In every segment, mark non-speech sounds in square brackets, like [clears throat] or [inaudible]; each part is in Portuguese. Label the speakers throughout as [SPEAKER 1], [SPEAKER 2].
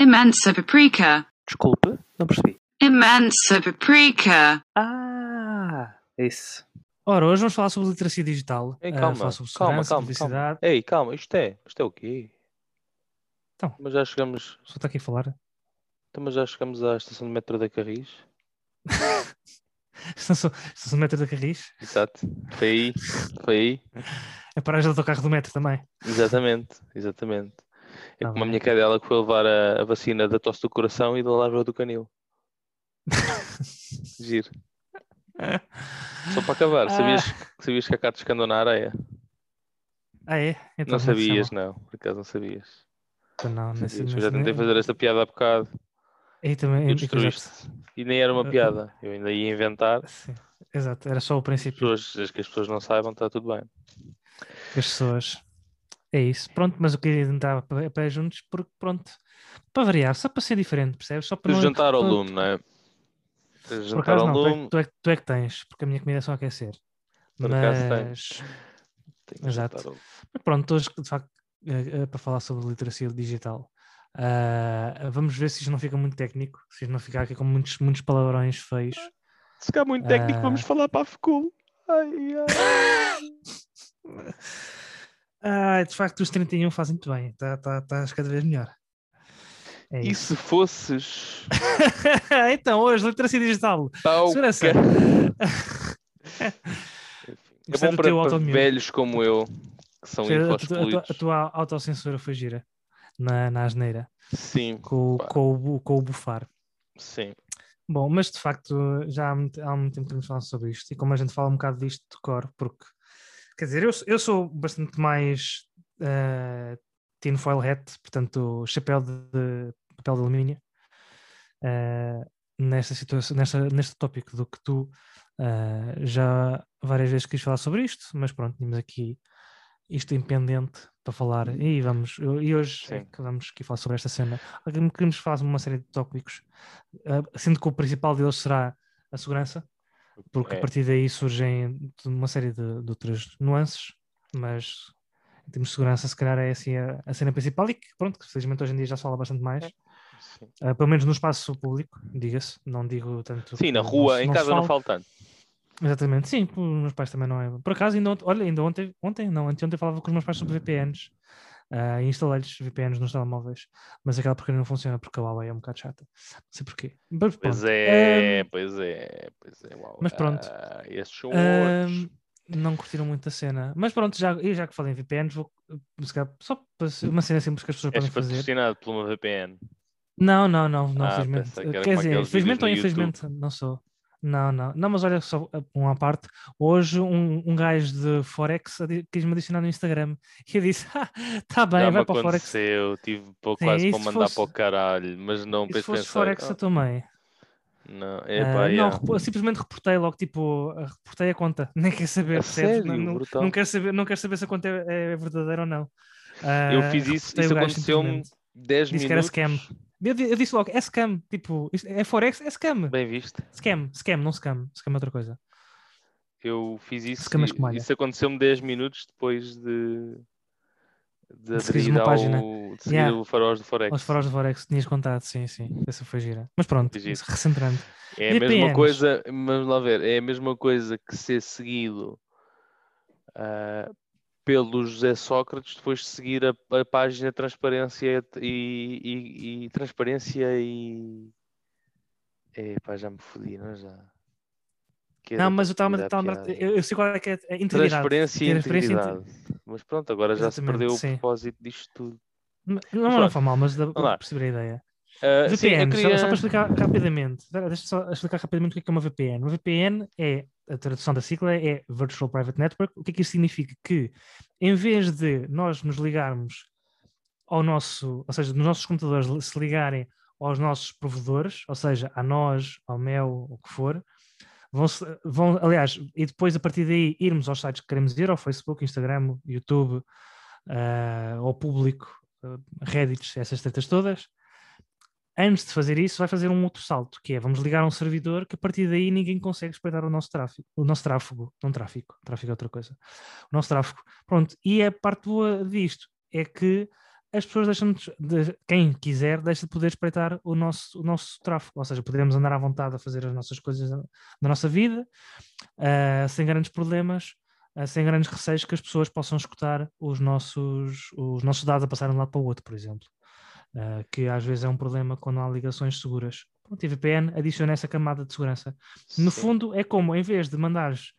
[SPEAKER 1] Imensa paprika.
[SPEAKER 2] Desculpe, não percebi.
[SPEAKER 1] Imensa paprika.
[SPEAKER 2] Ah, isso.
[SPEAKER 3] Ora, hoje vamos falar sobre literacia digital.
[SPEAKER 4] Ei,
[SPEAKER 3] ah,
[SPEAKER 4] calma,
[SPEAKER 3] falar sobre
[SPEAKER 4] calma, calma,
[SPEAKER 3] publicidade.
[SPEAKER 4] Ei, calma, isto é, isto é o quê?
[SPEAKER 3] Então.
[SPEAKER 4] Mas já chegamos,
[SPEAKER 3] Só está aqui a falar.
[SPEAKER 4] então, mas já chegamos à estação de metro da Carris? [laughs]
[SPEAKER 3] Estação, estação de metro da Carris.
[SPEAKER 4] Exato. Foi aí, foi aí.
[SPEAKER 3] É para do autocarro do metro também.
[SPEAKER 4] Exatamente, exatamente. É como a minha cadela que foi levar a, a vacina da tosse do coração e da larva do canil. [laughs] Giro. Só para acabar, sabias, sabias que a Catos andou na areia?
[SPEAKER 3] Ah, é? Então,
[SPEAKER 4] não
[SPEAKER 3] é
[SPEAKER 4] sabias, não. Por acaso não sabias.
[SPEAKER 3] Então, não, nesse,
[SPEAKER 4] Sabias. Eu
[SPEAKER 3] nesse,
[SPEAKER 4] já tentei fazer esta piada há bocado.
[SPEAKER 3] Aí também,
[SPEAKER 4] destruíste. E nem era uma piada. Eu ainda ia inventar.
[SPEAKER 3] Sim, exato, era só o
[SPEAKER 4] As
[SPEAKER 3] princípio
[SPEAKER 4] pessoas, as que as pessoas não saibam, está tudo bem.
[SPEAKER 3] as pessoas. É isso, pronto, mas eu queria entrar a pé juntos porque, pronto, para variar, só para ser diferente, percebes? Só para não.
[SPEAKER 4] jantar ao
[SPEAKER 3] para-
[SPEAKER 4] lume, não é?
[SPEAKER 3] Por
[SPEAKER 4] jantar
[SPEAKER 3] acaso
[SPEAKER 4] ao
[SPEAKER 3] não, tu é,
[SPEAKER 4] lume.
[SPEAKER 3] tu, é, tu é que tens, porque a minha comida é só aquecer.
[SPEAKER 4] Por acaso
[SPEAKER 3] Mas, Exato. mas pronto, hoje de facto é, é para falar sobre literacia digital. Ah, vamos ver se isto não fica muito técnico, se isto não ficar aqui com muitos, muitos palavrões feios.
[SPEAKER 4] Se ficar muito técnico,
[SPEAKER 3] Ah.
[SPEAKER 4] vamos falar para a FECUL. Ai, ai. [laughs]
[SPEAKER 3] Ah, de facto, os 31 fazem muito bem, tá, tá, estás cada vez melhor. É
[SPEAKER 4] E
[SPEAKER 3] isso.
[SPEAKER 4] se fosses [laughs]
[SPEAKER 3] então, hoje, literacia digital.
[SPEAKER 4] tal
[SPEAKER 3] Segurança. [laughs]
[SPEAKER 4] É bom para, para velhos como eu, que são
[SPEAKER 3] A, tua- a, tua-
[SPEAKER 4] infoscluídos.
[SPEAKER 3] a tua autocensura foi gira na, na asneira,
[SPEAKER 4] Sim,
[SPEAKER 3] com,
[SPEAKER 4] Pá.
[SPEAKER 3] com, o com o bufar.
[SPEAKER 4] sim.
[SPEAKER 3] Bom, mas de facto já há muito, há muito tempo que temos falado sobre isto e como a gente fala um bocado disto de cor, porque quer dizer, eu, eu sou bastante mais uh, tinfoil hat, portanto, chapéu de, de papel de alumínio uh, nesta situação, nesta, neste tópico do que tu uh, já várias vezes quis falar sobre isto, mas pronto, tínhamos aqui isto em pendente para falar e vamos, e hoje é que vamos aqui falar sobre esta cena. Queremos falar sobre uma série de tópicos, sendo que o principal deles será a segurança, porque
[SPEAKER 4] É.
[SPEAKER 3] a partir daí surgem uma série de, de outras nuances, mas em termos de segurança, se calhar é assim a, a cena principal e que, pronto, que felizmente hoje em dia já se fala bastante mais, uh, pelo menos no espaço público, diga-se, não digo tanto.
[SPEAKER 4] Sim, na rua,
[SPEAKER 3] se-
[SPEAKER 4] em
[SPEAKER 3] se
[SPEAKER 4] casa não falta tanto.
[SPEAKER 3] Exatamente, sim, os meus pais também não é. Por acaso, ainda ontem, olha, ainda ontem, ontem não, anteontem falava com os meus pais sobre VPNs ah, e instalei-lhes VPNs nos telemóveis, mas aquela porcaria não funciona porque a Huawei é um bocado chata. Não sei porquê. Mas,
[SPEAKER 4] Pois é,
[SPEAKER 3] Ahm,
[SPEAKER 4] pois é, pois é. Uau.
[SPEAKER 3] mas pronto.
[SPEAKER 4] Ah, esses são outros.
[SPEAKER 3] não curtiram muito a cena. Mas pronto, já, e já que falei em VPNs, vou calhar, só uma cena simples que as pessoas
[SPEAKER 4] És
[SPEAKER 3] podem fazer.
[SPEAKER 4] patrocinado por uma VPN.
[SPEAKER 3] Não, não, não, não,
[SPEAKER 4] Ah,
[SPEAKER 3] felizmente.
[SPEAKER 4] pensei que era
[SPEAKER 3] Quer dizer,
[SPEAKER 4] aqueles
[SPEAKER 3] felizmente ou infelizmente, não sou. Não, não, não, mas olha só uh, uma parte. Hoje um, um gajo de Forex quis-me adicionar no Instagram [laughs] e eu disse: ah, tá bem,
[SPEAKER 4] Já
[SPEAKER 3] vai para o Forex.
[SPEAKER 4] aconteceu, tive
[SPEAKER 3] Sim,
[SPEAKER 4] quase
[SPEAKER 3] e
[SPEAKER 4] para mandar
[SPEAKER 3] fosse-
[SPEAKER 4] para o caralho, mas não
[SPEAKER 3] E se fosse
[SPEAKER 4] pensei.
[SPEAKER 3] Forex
[SPEAKER 4] "Ah,
[SPEAKER 3] eu também.
[SPEAKER 4] não, epá,
[SPEAKER 3] não,
[SPEAKER 4] yeah.
[SPEAKER 3] simplesmente reportei logo, tipo, ah, reportei a conta. [laughs] Nem quer saber, percebes?
[SPEAKER 4] sério?
[SPEAKER 3] Não, não, não quero saber, não quero saber se a conta é, é verdadeira ou não.
[SPEAKER 4] Eu
[SPEAKER 3] Ah,
[SPEAKER 4] fiz isso, isso aconteceu-me
[SPEAKER 3] simplesmente.
[SPEAKER 4] 10
[SPEAKER 3] Disse que era
[SPEAKER 4] minutos.
[SPEAKER 3] scam. Eu, eu disse logo: é scam. Tipo, é Forex, é scam.
[SPEAKER 4] Bem visto.
[SPEAKER 3] Scam, scam, não scam. Scam é outra coisa.
[SPEAKER 4] Eu fiz isso.
[SPEAKER 3] Scam é
[SPEAKER 4] e-. Isso aconteceu-me 10 minutos depois de. De
[SPEAKER 3] De
[SPEAKER 4] aderir ao.
[SPEAKER 3] página.
[SPEAKER 4] De seguir
[SPEAKER 3] Yeah.
[SPEAKER 4] o faróis do Forex.
[SPEAKER 3] Aos faróis do Forex tinhas contado, sim, sim. Essa foi gira. Mas pronto, recentrando.
[SPEAKER 4] É a mesma coisa, vamos lá ver, é a mesma coisa que ser seguido ah, pelo José Sócrates depois de seguir a, a página Transparência e, e- e Transparência e. Epá, já me fodi, não é já?
[SPEAKER 3] Não, mas eu estava eu, eu sei qual é que é a integridade.
[SPEAKER 4] Transparência e integridade. Mas pronto, agora já se
[SPEAKER 3] Exatamente,
[SPEAKER 4] perdeu o
[SPEAKER 3] sim.
[SPEAKER 4] propósito disto tudo.
[SPEAKER 3] Não, não,
[SPEAKER 4] pronto.
[SPEAKER 3] foi mal, mas perceber a ideia.
[SPEAKER 4] Ah, sim, eu
[SPEAKER 3] VPN, só-
[SPEAKER 4] queria-
[SPEAKER 3] só, para explicar rapidamente. Deixa só explicar rapidamente o que é que é uma VPN. Uma VPN é, a tradução da sigla é Virtual Private Network. O que é que isso significa? Que em vez de nós nos ligarmos ao nosso, ou seja, nos nossos computadores se ligarem aos nossos provedores, ou seja, a nós, ao Mel, o que for, vão, vão aliás, e depois a partir daí irmos aos sites que queremos ir, ao Facebook, Instagram, YouTube, ah, ao público, ah, Reddit, essas tretas todas, antes de fazer isso, vai fazer um outro salto, que é vamos ligar um servidor que a partir daí ninguém consegue espreitar o nosso tráfego, o nosso tráfego, não tráfico, tráfego é outra coisa, o nosso tráfego. Pronto, e a parte boa disto é que as pessoas deixam de, quem quiser, deixa de poder espreitar o nosso, o nosso tráfego. Ou seja, podemos andar à vontade a fazer as nossas coisas na, nossa vida, ah, sem grandes problemas, ah, sem grandes receios que as pessoas possam escutar os nossos, os nossos dados a passarem de um lado para o outro, por exemplo. Ah, que às vezes é um problema quando há ligações seguras. Pronto, e VPN adiciona essa camada de segurança. No
[SPEAKER 4] Sim.
[SPEAKER 3] fundo, é como em vez de mandares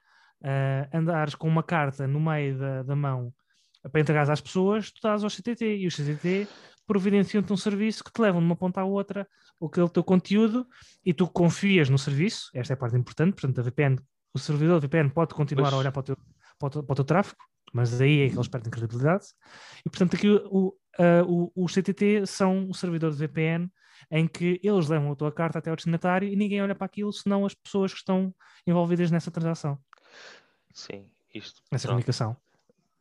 [SPEAKER 3] ah, andares com uma carta no meio da, da mão para entregares às pessoas, tu dás ao CTT e o CTT providenciam-te um serviço que te leva de uma ponta à outra aquele teu conteúdo e tu confias no serviço. Esta é a parte importante, portanto, a VPN, o servidor da VPN pode continuar
[SPEAKER 4] Pois.
[SPEAKER 3] a olhar para o, teu, para, o teu, para o teu tráfego, mas aí é que eles perdem credibilidade. E portanto, aqui o, ah, o, o CTT são um servidor de VPN em que eles levam a tua carta até ao destinatário e ninguém olha para aquilo senão as pessoas que estão envolvidas nessa transação,
[SPEAKER 4] Sim, isto.
[SPEAKER 3] nessa
[SPEAKER 4] pronto,
[SPEAKER 3] comunicação.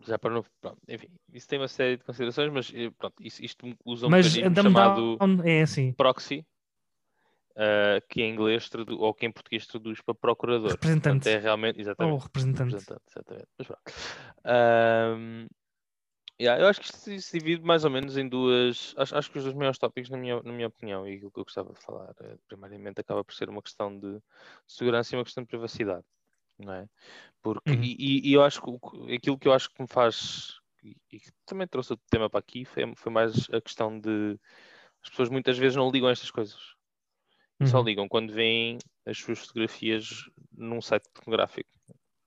[SPEAKER 4] já para não. Pronto, enfim, isso tem uma série de considerações, mas eh, pronto, isso, isto usa um
[SPEAKER 3] Mas
[SPEAKER 4] mecanismo chamado
[SPEAKER 3] down é assim,
[SPEAKER 4] proxy, ah, que em inglês tradu- ou que em português traduz para procurador. Portanto,
[SPEAKER 3] representante
[SPEAKER 4] é realmente, exatamente,
[SPEAKER 3] ou representante.
[SPEAKER 4] representante, exatamente. Mas. Ahm, yeah, eu acho que isto se divide mais ou menos em duas. Acho, acho que os dois maiores tópicos, na minha, na minha opinião, e aquilo que eu gostava de falar, eh, primariamente, acaba por ser uma questão de segurança e uma questão de privacidade. Não é? Porque,
[SPEAKER 3] Uhum.
[SPEAKER 4] e, e- eu acho que o aquilo que eu acho que me faz. E, e que também trouxe o tema para aqui foi, foi mais a questão de. As pessoas muitas vezes não ligam a estas coisas. E só
[SPEAKER 3] Uhum.
[SPEAKER 4] ligam quando veem as suas fotografias num site pornográfico.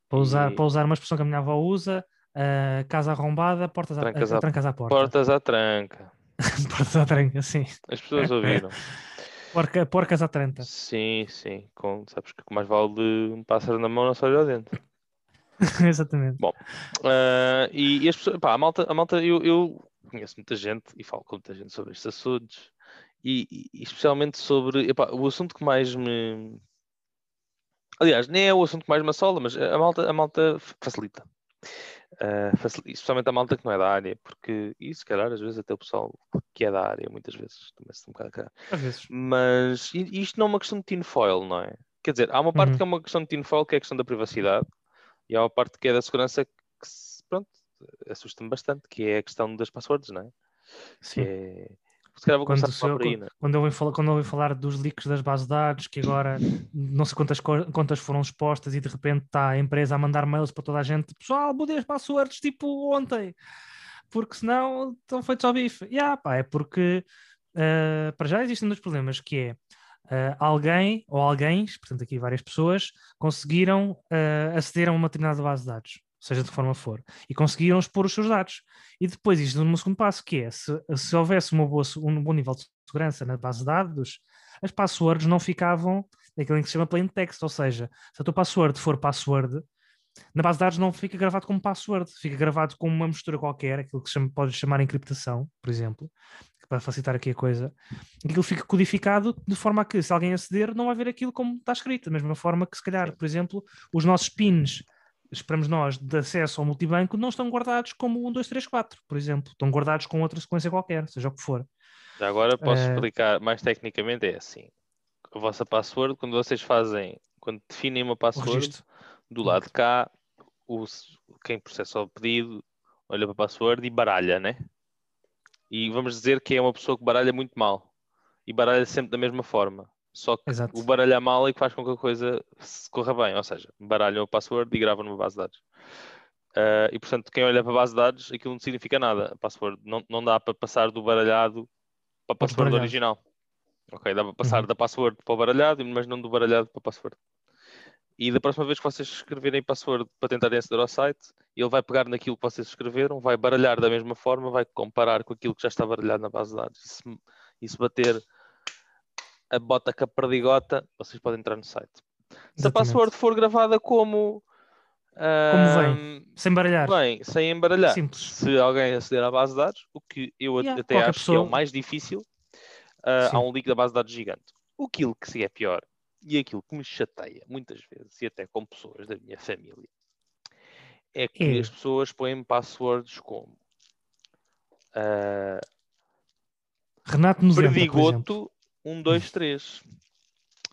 [SPEAKER 3] Para usar,
[SPEAKER 4] E-
[SPEAKER 3] para usar uma expressão que a minha avó usa, ah, casa arrombada, portas à,
[SPEAKER 4] Trancas
[SPEAKER 3] ah,
[SPEAKER 4] à-
[SPEAKER 3] trancas à porta.
[SPEAKER 4] Portas à tranca. [laughs]
[SPEAKER 3] portas à tranca, sim.
[SPEAKER 4] As pessoas ouviram. [laughs]
[SPEAKER 3] Porca, porcas à tranta.
[SPEAKER 4] Sim, sim. Com, sabes que mais vale um pássaro na mão não sai lá dentro.
[SPEAKER 3] Exatamente.
[SPEAKER 4] Ah, e, e as pessoas, pá, a malta, a malta eu, eu conheço muita gente e falo com muita gente sobre estes assuntos e, e- especialmente sobre epá, o assunto que mais me. Aliás, nem é o assunto que mais me assola, mas a malta, a malta facilita. Ah, facilita. Especialmente a malta que não é da área, porque, e se calhar às vezes até o pessoal que é da área, muitas vezes também se um bocado a cagar.
[SPEAKER 3] Às vezes.
[SPEAKER 4] Mas isto não é uma questão de tinfoil, não é? Quer dizer, há uma parte
[SPEAKER 3] Uhum.
[SPEAKER 4] que é uma questão de tinfoil, que é a questão da privacidade, e há uma parte que é da segurança que, pronto, assusta-me bastante, que é a questão das passwords, não é? Que
[SPEAKER 3] Sim.
[SPEAKER 4] é... Se calhar vou
[SPEAKER 3] Quando,
[SPEAKER 4] começar a falar
[SPEAKER 3] eu-
[SPEAKER 4] por aí, não é?
[SPEAKER 3] quando eu ouvi falar, quando eu ouvi falar dos leaks das bases de dados, que agora não sei quantas co- contas foram expostas e de repente está a empresa a mandar mails para toda a gente, pessoal, mudei as passwords tipo ontem, porque senão estão feitos ao bife. E ah, pá, é porque ah, para já existem dois problemas, que é ah, alguém ou alguém, portanto aqui várias pessoas, conseguiram ah, aceder a uma determinada base de dados, seja de que forma for, e conseguiram expor os seus dados. E depois isto no segundo passo, que é, se, se houvesse uma boa, um bom nível de segurança na base de dados, as passwords não ficavam naquilo que se chama plain text, ou seja, se a tua password for password, na base de dados não fica gravado como password, fica gravado como uma mistura qualquer, aquilo que chama, pode chamar encriptação, por exemplo, para facilitar aqui a coisa. Aquilo fica codificado de forma a que, se alguém aceder, não vai ver aquilo como está escrito, da mesma forma que, se calhar, por exemplo, os nossos pins, esperamos nós, de acesso ao multibanco, não estão guardados como 1, 2, 3, 4, por exemplo. Estão guardados com outra sequência qualquer, seja o que for.
[SPEAKER 4] Já agora posso
[SPEAKER 3] Eh,
[SPEAKER 4] explicar mais tecnicamente, é assim. A vossa password, quando vocês fazem, quando definem uma password, do lado de cá, o, quem processa o pedido olha para a password e baralha, né? E vamos dizer que é uma pessoa que baralha muito mal. E baralha sempre da mesma forma. Só que
[SPEAKER 3] Exato.
[SPEAKER 4] o baralhar mal é que faz com que a coisa se corra bem. Ou seja, baralham a password e gravam numa base de dados. Ah, e portanto, quem olha para a base de dados, aquilo não significa nada. A password não, não dá para passar do baralhado para a
[SPEAKER 3] o
[SPEAKER 4] password
[SPEAKER 3] desbaralhado.
[SPEAKER 4] original. Ok, dá para passar
[SPEAKER 3] Uhum.
[SPEAKER 4] da password para o baralhado, mas não do baralhado para a password. E da próxima vez que vocês escreverem password para tentarem aceder ao site, ele vai pegar naquilo que vocês escreveram, vai baralhar da mesma forma, vai comparar com aquilo que já está baralhado na base de dados. E se, e se bater a bota com a perdigota, vocês podem entrar no site. Se a
[SPEAKER 3] Exatamente.
[SPEAKER 4] password for gravada como.
[SPEAKER 3] Como
[SPEAKER 4] ahm,
[SPEAKER 3] Sem baralhar.
[SPEAKER 4] Bem, sem embaralhar.
[SPEAKER 3] Simples.
[SPEAKER 4] Se alguém aceder à base de dados, o que eu
[SPEAKER 3] Yeah,
[SPEAKER 4] até acho que é o
[SPEAKER 3] pessoa-
[SPEAKER 4] mais difícil,
[SPEAKER 3] Sim.
[SPEAKER 4] há um leak da base de dados gigante. O que que é pior, e aquilo que me chateia muitas vezes, e até com pessoas da minha família, é que
[SPEAKER 3] É.
[SPEAKER 4] as pessoas põem passwords como ah,
[SPEAKER 3] Renato exemplo.
[SPEAKER 4] Perdigoto 1, 2, 3.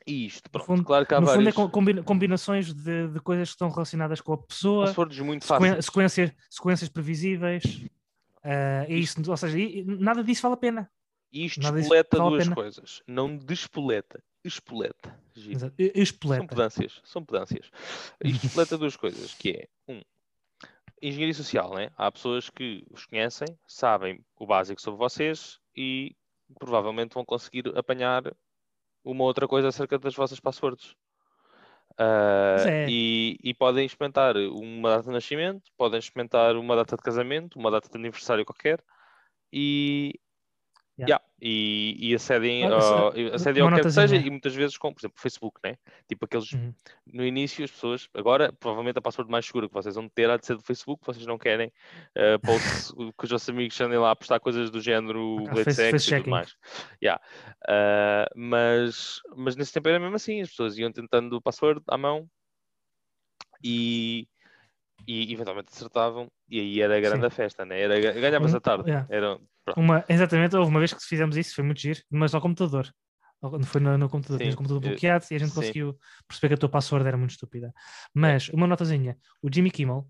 [SPEAKER 4] E isto, pronto,
[SPEAKER 3] fundo-
[SPEAKER 4] claro que há
[SPEAKER 3] No fundo é combina- combinações de, de coisas que estão relacionadas com a pessoa,
[SPEAKER 4] passwords muito fáceis.
[SPEAKER 3] sequências, sequências previsíveis. ah, é isso, ou seja, nada disso vale a pena.
[SPEAKER 4] E isto
[SPEAKER 3] Nada
[SPEAKER 4] espoleta
[SPEAKER 3] vale
[SPEAKER 4] duas coisas. Não despoleta, espoleta. Giro.
[SPEAKER 3] Exato. E- e
[SPEAKER 4] São
[SPEAKER 3] Espoleta.
[SPEAKER 4] pedâncias, são pedâncias. Isto espoleta duas coisas, que é, um, engenharia social, né? Há pessoas que os conhecem, sabem o básico sobre vocês e provavelmente vão conseguir apanhar uma outra coisa acerca das vossas passwords.
[SPEAKER 3] Pois é.
[SPEAKER 4] e, e podem experimentar uma data de nascimento, podem experimentar uma data de casamento, uma data de aniversário qualquer e,
[SPEAKER 3] Yeah.
[SPEAKER 4] yeah, e, e acedem,
[SPEAKER 3] Ah,
[SPEAKER 4] ao,
[SPEAKER 3] se-
[SPEAKER 4] acedem ao que que seja
[SPEAKER 3] notazinha.
[SPEAKER 4] e muitas vezes com, por exemplo, Facebook, né? Tipo aqueles
[SPEAKER 3] Uhum.
[SPEAKER 4] no início as pessoas, agora provavelmente a password mais segura que vocês vão ter há de ser do Facebook, vocês não querem eh, posts [laughs] que os vossos amigos andem lá a postar coisas do género
[SPEAKER 3] Ah, face- face
[SPEAKER 4] e tudo
[SPEAKER 3] checking.
[SPEAKER 4] mais. Yeah. Ah, mas, mas nesse tempo era mesmo assim, as pessoas iam tentando o password à mão e, e eventualmente acertavam e aí era a grande
[SPEAKER 3] Sim.
[SPEAKER 4] a festa, né? Era, ganhavas
[SPEAKER 3] Um-
[SPEAKER 4] a tarde.
[SPEAKER 3] yeah.
[SPEAKER 4] Era, pronto.
[SPEAKER 3] Uma, exatamente, houve uma vez que fizemos isso, foi muito giro, mas ao computador. Ao- Foi no, no computador, tinhas o computador bloqueado e a gente
[SPEAKER 4] sim.
[SPEAKER 3] conseguiu perceber que a tua password era muito estúpida. Mas, uma notazinha, o Jimmy Kimmel,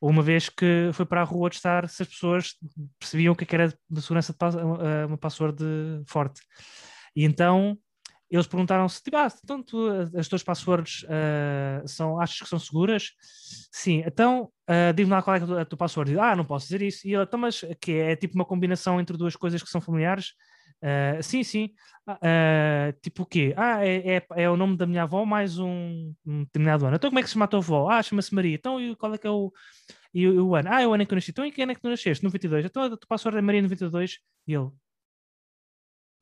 [SPEAKER 3] uma vez que foi para a rua testar se as pessoas percebiam o que é que era de segurança de pass- eh, uma password forte. E então eles perguntaram-se, tipo, ah, então tu, as tuas passwords ah, são, achas que são seguras? Sim, então ah, diz-me lá qual é a tua, a tua password. Ah, não posso dizer isso. E ele, então, mas que é, tipo uma combinação entre duas coisas que são familiares? Ah, sim, sim. Tipo o quê? Ah, é, é, é o nome da minha avó mais um, um determinado ano. Então como é que se chama a tua avó? Ah, chama-se Maria. Então e qual é que é o, e, o- ano? Ah, é o ano em que eu nasci. Então em que ano é que tu nasceste? 92. Então a tua password é Maria 92. E ele...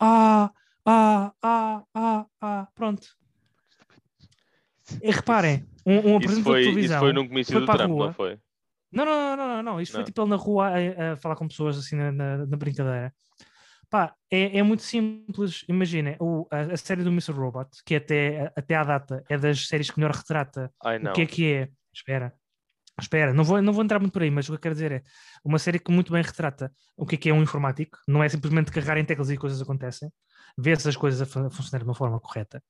[SPEAKER 3] Ah, ah, ah, ah, ah, pronto. E reparem, um, um
[SPEAKER 4] Isso
[SPEAKER 3] apresentador
[SPEAKER 4] foi,
[SPEAKER 3] de
[SPEAKER 4] isso
[SPEAKER 3] televisão...
[SPEAKER 4] foi num comício
[SPEAKER 3] foi
[SPEAKER 4] do Trump,
[SPEAKER 3] rua.
[SPEAKER 4] não foi?
[SPEAKER 3] Não, não, não, não, não. Isto foi tipo ele na rua a, falar com pessoas assim na, brincadeira. Pá, é, é muito simples. Imagina, o, a, série do Mr. Robot, que até, até à data é das séries que melhor retrata o que é que é. Espera, espera, não vou, não vou entrar muito por aí, mas o que eu quero dizer é uma série que muito bem retrata o que é que é um informático. Não é simplesmente carregar em teclas e coisas acontecem. Vê se as coisas a fun- funcionarem de uma forma correta.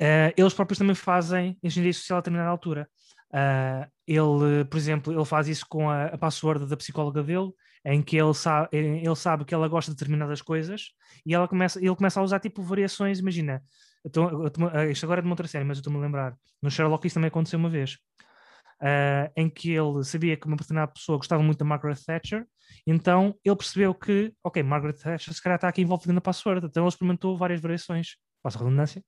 [SPEAKER 3] Eh, eles próprios também fazem engenharia social a determinada altura. Ah, ele, por exemplo, ele faz isso com a, a password da psicóloga dele, em que ele sabe, ele sabe que ela gosta de determinadas coisas e ela começa, ele começa a usar tipo variações. Imagina, eu tô- eu tô- ah, isto agora é de uma outra série, mas eu estou-me a lembrar. No Sherlock isso também aconteceu uma vez. Ah, em que ele sabia que uma determinada pessoa gostava muito da Margaret Thatcher, então ele percebeu que, ok, Margaret Thatcher se calhar está aqui envolvida na password, então ele experimentou várias variações, passa redundância,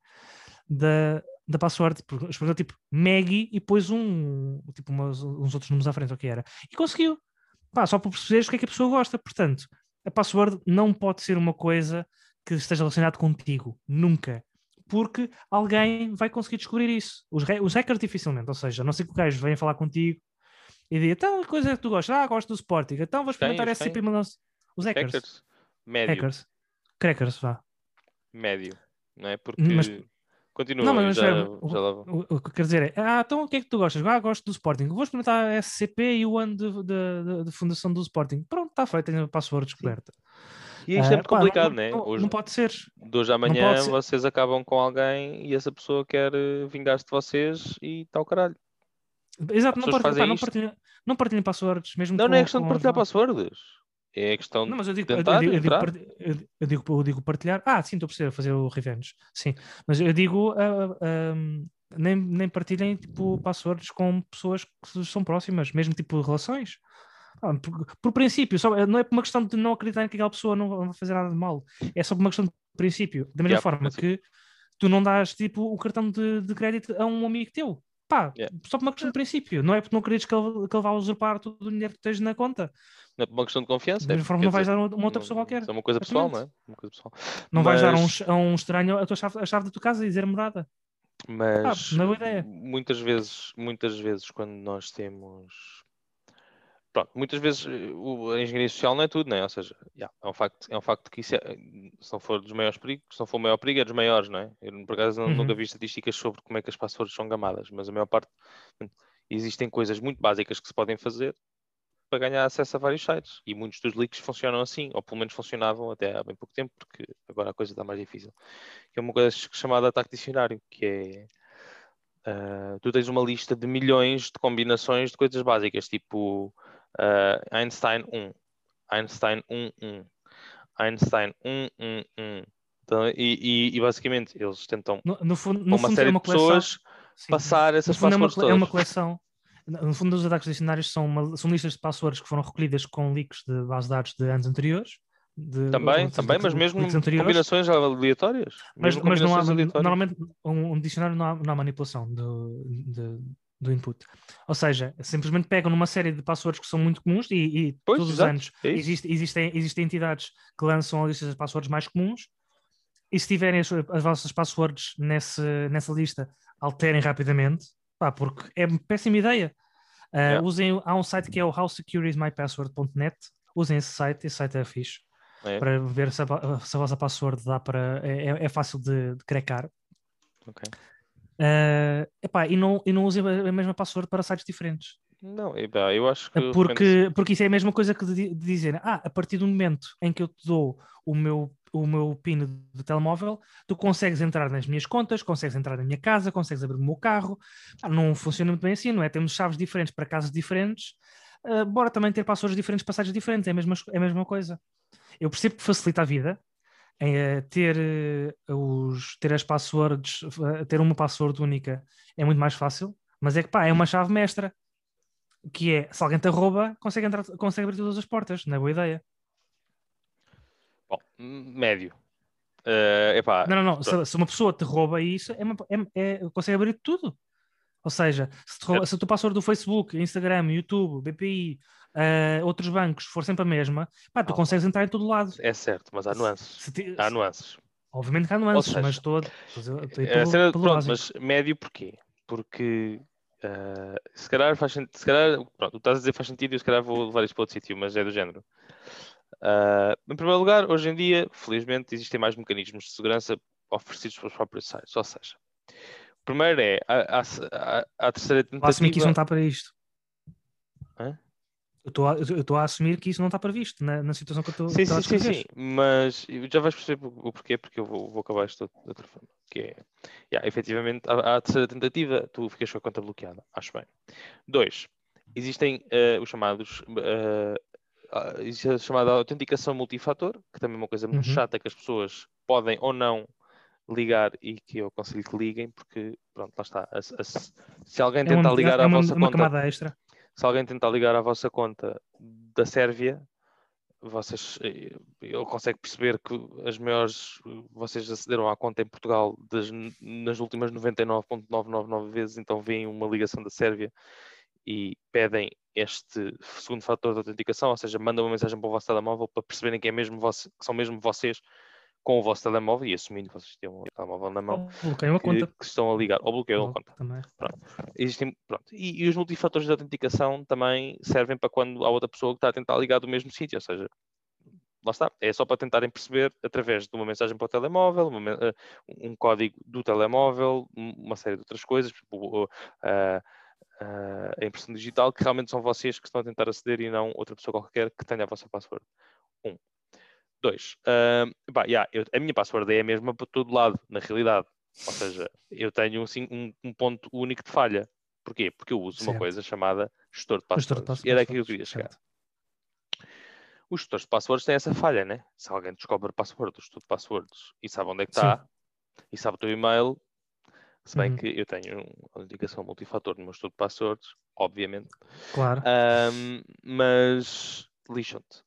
[SPEAKER 3] da, da password, porque experimentou tipo Maggie e pôs um, tipo umas- uns outros números à frente, o que era, e conseguiu, Pá, só para perceberes o que é que a pessoa gosta, portanto, a password não pode ser uma coisa que esteja relacionada contigo, nunca. Porque alguém vai conseguir descobrir isso. Os, os hackers dificilmente, ou seja, a não ser que o gajo venha falar contigo e diga, então, que coisa é que tu gostas? Ah, gosto do Sporting. Então vou experimentar
[SPEAKER 4] os
[SPEAKER 3] SCP
[SPEAKER 4] quem?
[SPEAKER 3] 19... Os hackers.
[SPEAKER 4] Hackers. Médio.
[SPEAKER 3] Hackers. Crackers, vá.
[SPEAKER 4] Médio. Não é? Porque.
[SPEAKER 3] Mas-
[SPEAKER 4] Continua,
[SPEAKER 3] Não, mas
[SPEAKER 4] já, já lá vou.
[SPEAKER 3] O, o que eu quero dizer é, ah, então o que é que tu gostas? Ah, gosto do Sporting. Vou experimentar a SCP e o ano de, de, de- de fundação do Sporting. Pronto, está feito, tenho a password descoberta.
[SPEAKER 4] E isto é
[SPEAKER 3] Ah,
[SPEAKER 4] muito
[SPEAKER 3] pá,
[SPEAKER 4] complicado,
[SPEAKER 3] não,
[SPEAKER 4] né?
[SPEAKER 3] Não,
[SPEAKER 4] Hoje,
[SPEAKER 3] não pode ser.
[SPEAKER 4] de hoje à manhã
[SPEAKER 3] pode
[SPEAKER 4] vocês acabam com alguém e essa pessoa quer eh, vingar-se de vocês e está o caralho.
[SPEAKER 3] Exato, não,
[SPEAKER 4] fazem
[SPEAKER 3] pá, não, partilhem, não partilhem passwords, mesmo
[SPEAKER 4] Não,
[SPEAKER 3] com,
[SPEAKER 4] não é questão de partilhar passwords. É questão
[SPEAKER 3] Não, mas eu digo,
[SPEAKER 4] de tentar
[SPEAKER 3] eu, digo,
[SPEAKER 4] entrar.
[SPEAKER 3] eu, eu digo, eu digo partilhar. Ah, sim, estou a perceber, fazer o revenge. Sim, mas eu digo, ah, ah, nem, nem partilhem tipo, passwords com pessoas que são próximas, mesmo tipo relações. Ah, por, por princípio, só, não é por uma questão de não acreditar que aquela pessoa não vai fazer nada de mal, é só por uma questão de princípio. Da mesma
[SPEAKER 4] Yeah,
[SPEAKER 3] forma que tu não dás tipo, o cartão de, de crédito a um amigo teu. Pá,
[SPEAKER 4] Yeah.
[SPEAKER 3] só por uma questão de princípio. Não é porque não acredites que ele, que ele vai usurpar todo o dinheiro que tens na conta.
[SPEAKER 4] Não é por uma questão de confiança.
[SPEAKER 3] Da
[SPEAKER 4] é
[SPEAKER 3] mesma forma,
[SPEAKER 4] quer
[SPEAKER 3] não vais
[SPEAKER 4] dizer,
[SPEAKER 3] dar a uma outra
[SPEAKER 4] não-
[SPEAKER 3] pessoa qualquer.
[SPEAKER 4] É uma coisa pessoal, não é? Uma coisa pessoal.
[SPEAKER 3] Não vais dar a um,
[SPEAKER 4] Mas-
[SPEAKER 3] a um estranho a, tua chave, a chave da tua casa e dizer morada.
[SPEAKER 4] Mas
[SPEAKER 3] é ideia.
[SPEAKER 4] muitas vezes, muitas vezes quando nós temos pronto, muitas vezes eh, o- a engenharia social não é tudo, não é? Ou seja, yeah, é um facto, é um facto que isso é, se não for dos maiores perigos, se não for o maior perigo, é dos maiores, não é? Eu por acaso não-
[SPEAKER 3] Uhum.
[SPEAKER 4] nunca vi estatísticas sobre como é que as passwords são gamadas, mas a maior parte existem coisas muito básicas que se podem fazer para ganhar acesso a vários sites. E muitos dos leaks funcionam assim, ou pelo menos funcionavam até há bem pouco tempo, porque agora a coisa está mais difícil. Que é uma coisa chamada ataque dicionário, que é ah, tu tens uma lista de milhões de combinações de coisas básicas, tipo ah, Einstein 1. Einstein 1, 1. Einstein 1, 1, 1. Então, e, e, e basicamente eles tentam,
[SPEAKER 3] No, no fundo, no
[SPEAKER 4] uma
[SPEAKER 3] fundo
[SPEAKER 4] série
[SPEAKER 3] é uma
[SPEAKER 4] de pessoas,
[SPEAKER 3] sim.
[SPEAKER 4] passar essas
[SPEAKER 3] é uma,
[SPEAKER 4] passwords
[SPEAKER 3] cole- é uma
[SPEAKER 4] todas.
[SPEAKER 3] coleção. No fundo, os ataques dicionários são, uma- são listas de passwords que foram recolhidas com leaks de base de dados de anos anteriores. de-
[SPEAKER 4] Também,
[SPEAKER 3] de-
[SPEAKER 4] também,
[SPEAKER 3] de-
[SPEAKER 4] mas mesmo combinações aleatórias.
[SPEAKER 3] Mas, mas não há,
[SPEAKER 4] aleatórias.
[SPEAKER 3] normalmente um, um dicionário não há, não há manipulação do, de- do input. Ou seja, simplesmente pegam numa série de passwords que são muito comuns e, e
[SPEAKER 4] Pois,
[SPEAKER 3] todos
[SPEAKER 4] exato,
[SPEAKER 3] os anos
[SPEAKER 4] é
[SPEAKER 3] existe- existem, existem entidades que lançam a lista de passwords mais comuns e se tiverem as, as vossas passwords nesse, nessa lista, alterem rapidamente, pá, porque é uma péssima ideia. Ah,
[SPEAKER 4] Yeah.
[SPEAKER 3] usem, há um site que é o howsecureismypassword.net, usem esse site, esse site é fixe
[SPEAKER 4] É,
[SPEAKER 3] para ver se a, se a vossa password dá para. É, é- fácil de, de cracar.
[SPEAKER 4] ok.
[SPEAKER 3] Eh, epá, e, não, e não usem a mesma password para sites diferentes.
[SPEAKER 4] Não, e pá, eu acho que.
[SPEAKER 3] Eh, Porque, porque isso é a mesma coisa que de, de dizer, ah, a partir do momento em que eu te dou o meu, o meu PIN de telemóvel, tu consegues entrar nas minhas contas, consegues entrar na minha casa, consegues abrir o meu carro. Ah, não funciona muito bem assim, não é? Temos chaves diferentes para casas diferentes, eh, bora também ter passwords diferentes para sites diferentes, é a mesma, é a mesma coisa. Eu percebo que facilita a vida, eh, ter, eh, os, ter as passwords, eh, ter uma password única é muito mais fácil, mas é que pá, é uma chave mestra que é, se alguém te rouba, consegue, entrar, consegue abrir todas as portas, não é boa ideia.
[SPEAKER 4] Bom, médio. Eh, epá,
[SPEAKER 3] Não, não, não, se, se uma pessoa te rouba isso, é uma- é- é- consegue abrir tudo. Ou seja, se, te rouba, se a tua password do Facebook, Instagram, YouTube, BPI, eh, outros bancos for sempre a mesma, pá, tu
[SPEAKER 4] Ah,
[SPEAKER 3] consegues entrar em todo lado.
[SPEAKER 4] é certo, mas há nuances. Há nuances.
[SPEAKER 3] Obviamente que há nuances,
[SPEAKER 4] seja,
[SPEAKER 3] mas estou
[SPEAKER 4] É, a
[SPEAKER 3] pelo- pelo
[SPEAKER 4] pronto, mas médio porquê? Porque eh, se calhar faz sentido, se calhar, pronto, tu estás a dizer faz sentido e se calhar vou levar isto para outro sítio, mas é do género. Ah, em primeiro lugar, hoje em dia, felizmente, existem mais mecanismos de segurança oferecidos pelos próprios sites. Ou seja, o primeiro é a, a, a- a terceira
[SPEAKER 3] Estou a assumir que isso
[SPEAKER 4] tentativa.
[SPEAKER 3] não está para isto.
[SPEAKER 4] Hã?
[SPEAKER 3] Eu estou a- assumir que isso não está previsto na, na situação que eu estou
[SPEAKER 4] Sim, sim,
[SPEAKER 3] a
[SPEAKER 4] sim, sim, mas já vais perceber o porquê, porque eu vou, vou acabar isto de outra forma. Que é, yeah, efetivamente, a terceira tentativa, tu ficas com a conta bloqueada, acho bem. Dois, existem eh, os chamados, ah, existe a chamada autenticação multifator, que também é uma coisa muito
[SPEAKER 3] Uhum.
[SPEAKER 4] chata que as pessoas podem ou não ligar e que eu aconselho que liguem, porque, pronto, lá está. A- a- se alguém
[SPEAKER 3] É uma,
[SPEAKER 4] tentar ligar
[SPEAKER 3] é
[SPEAKER 4] à
[SPEAKER 3] uma,
[SPEAKER 4] vossa
[SPEAKER 3] uma
[SPEAKER 4] conta
[SPEAKER 3] camada extra.
[SPEAKER 4] Se alguém tentar ligar à vossa conta da Sérvia, vocês, ele consegue perceber que as maiores, vocês acederam à conta em Portugal das, nas últimas 99.999 vezes, então veem uma ligação da Sérvia e pedem este segundo fator de autenticação, ou seja, mandam uma mensagem para o vosso telemóvel para perceberem que, é mesmo voce- que são mesmo vocês com o vosso telemóvel e assumindo que vocês têm um telemóvel na mão
[SPEAKER 3] Bloqueiam a
[SPEAKER 4] que,
[SPEAKER 3] conta.
[SPEAKER 4] que estão a ligar, ou bloqueiam a conta
[SPEAKER 3] Também.
[SPEAKER 4] existem, pronto. E, e os multifatores de autenticação também servem para quando há outra pessoa que está a tentar ligar do mesmo sítio, ou seja, lá está, é só para tentarem perceber através de uma mensagem para o telemóvel, uma eh, um código do telemóvel, um- uma série de outras coisas, tipo, a, a- a impressão digital, que realmente são vocês que estão a tentar aceder e não outra pessoa qualquer que tenha a vossa password. Um. Dois. ah, pá, yeah, eu- a minha password é a mesma para todo lado, na realidade. Ou seja, eu tenho um, um- um ponto único de falha. Porquê? Porque eu uso uma
[SPEAKER 3] Certo.
[SPEAKER 4] coisa chamada gestor de passwords. E era aqui que eu
[SPEAKER 3] passwords,
[SPEAKER 4] queria chegar.
[SPEAKER 3] certo.
[SPEAKER 4] Os gestores de passwords têm essa falha, né? Se alguém descobre password do gestor de passwords e sabe onde é que
[SPEAKER 3] Sim.
[SPEAKER 4] está e sabe o teu e-mail, se bem
[SPEAKER 3] Uhum.
[SPEAKER 4] que eu tenho uma indicação multifator no meu gestor de passwords, obviamente,
[SPEAKER 3] Claro.
[SPEAKER 4] Ahm, mas lixam-te.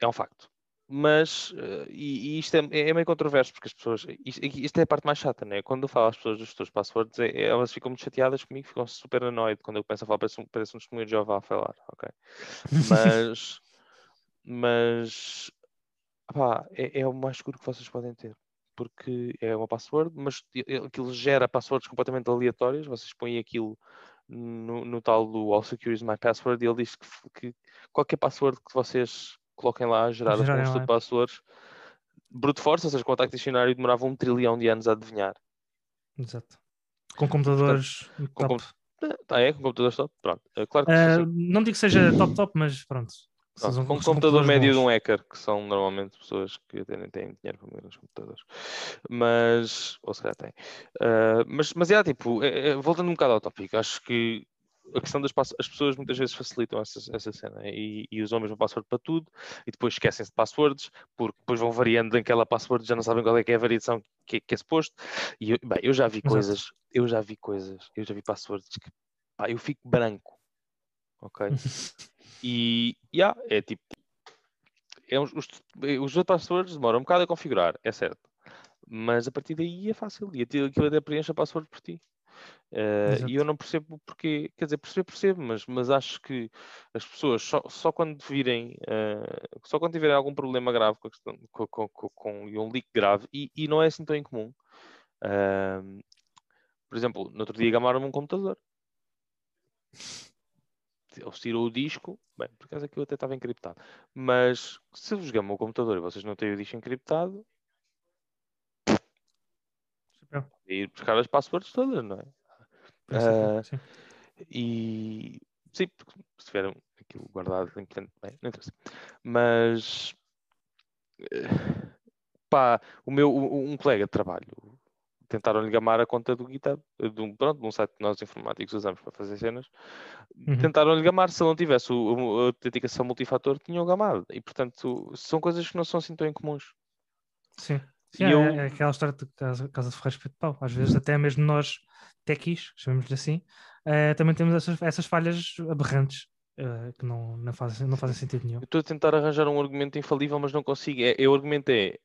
[SPEAKER 4] É um facto. Mas, eh, e, e isto é, é meio controverso, porque as pessoas. Isto, isto é a parte mais chata, né? Quando eu falo às pessoas dos de passwords, é- é- elas ficam muito chateadas comigo, ficam super annoyed quando eu começo a falar, parece um, parece um testemunho de Jeová a falar, ok? Mas. [laughs] mas. pá, é, é o mais seguro que vocês podem ter. Porque é uma password, mas aquilo gera passwords completamente aleatórias. Vocês põem aquilo no, no tal do All Secure is My Password e ele diz que, que qualquer password que vocês coloquem lá gerada por um de passwords, brute force, ou seja, contacto dicionário demorava um trilhão de anos a adivinhar.
[SPEAKER 3] Exato. Com computadores
[SPEAKER 4] com
[SPEAKER 3] top.
[SPEAKER 4] Ah, é? Com computadores top? Pronto. É claro que se-
[SPEAKER 3] não digo que seja top top, mas pronto.
[SPEAKER 4] Pronto, com um computador médio de
[SPEAKER 3] bons.
[SPEAKER 4] um hacker, que são normalmente pessoas que até nem têm dinheiro para mudar os computadores. Mas, ou se calhar têm. Ah, mas, mas é tipo, é, voltando um bocado ao tópico, acho que a questão das pass- as pessoas muitas vezes facilitam essa, essa cena e, e usam a mesma password para tudo e depois esquecem-se de passwords porque depois vão variando daquela password já não sabem qual é que é a variação que, que é suposto. E eu, bem, eu já vi
[SPEAKER 3] Exato.
[SPEAKER 4] coisas eu já vi coisas eu já vi passwords que pá, eu fico branco ok? [laughs] E yeah, é tipo é uns- os, os outros passwords demoram um bocado a configurar é certo mas a partir daí é fácil e aquilo aquilo até preenche a password por ti
[SPEAKER 3] Exato.
[SPEAKER 4] e eu não percebo porque, quer dizer, perceber, percebo, mas, mas acho que as pessoas só, só quando virem, eh, só quando tiverem algum problema grave com, questão, com, com, com, com- e um leak grave, e, e não é assim tão incomum. Ahm, por exemplo, no outro dia gamaram-me um computador. Eles tiram o disco, bem, por acaso aquilo até estava encriptado, mas se vos gamam o computador e vocês não têm o disco encriptado, É ir buscar as passwords todas, não é? Ah,
[SPEAKER 3] sim.
[SPEAKER 4] E sim, porque se tiveram aquilo guardado, bem, não interessa. Mas eh, pá, o meu, um colega de trabalho tentaram-lhe gamar a conta do GitHub, de um, pronto, de um site que nós informáticos usamos para fazer cenas.
[SPEAKER 3] Uhum.
[SPEAKER 4] Tentaram-lhe gamar, se não tivesse o- a autenticação multifator, tinham gamado. E portanto, são coisas que não são assim tão incomuns.
[SPEAKER 3] Sim. Sim,
[SPEAKER 4] E
[SPEAKER 3] é,
[SPEAKER 4] eu-
[SPEAKER 3] é aquela história de casa, casa de Ferreiros de Pau. Às vezes, até mesmo nós, techies, chamemos-lhe assim, eh, também temos essas, essas falhas aberrantes eh, que não, não, fazem, não fazem sentido nenhum.
[SPEAKER 4] Eu estou a tentar arranjar um argumento infalível, mas não consigo. É, é, o argumento é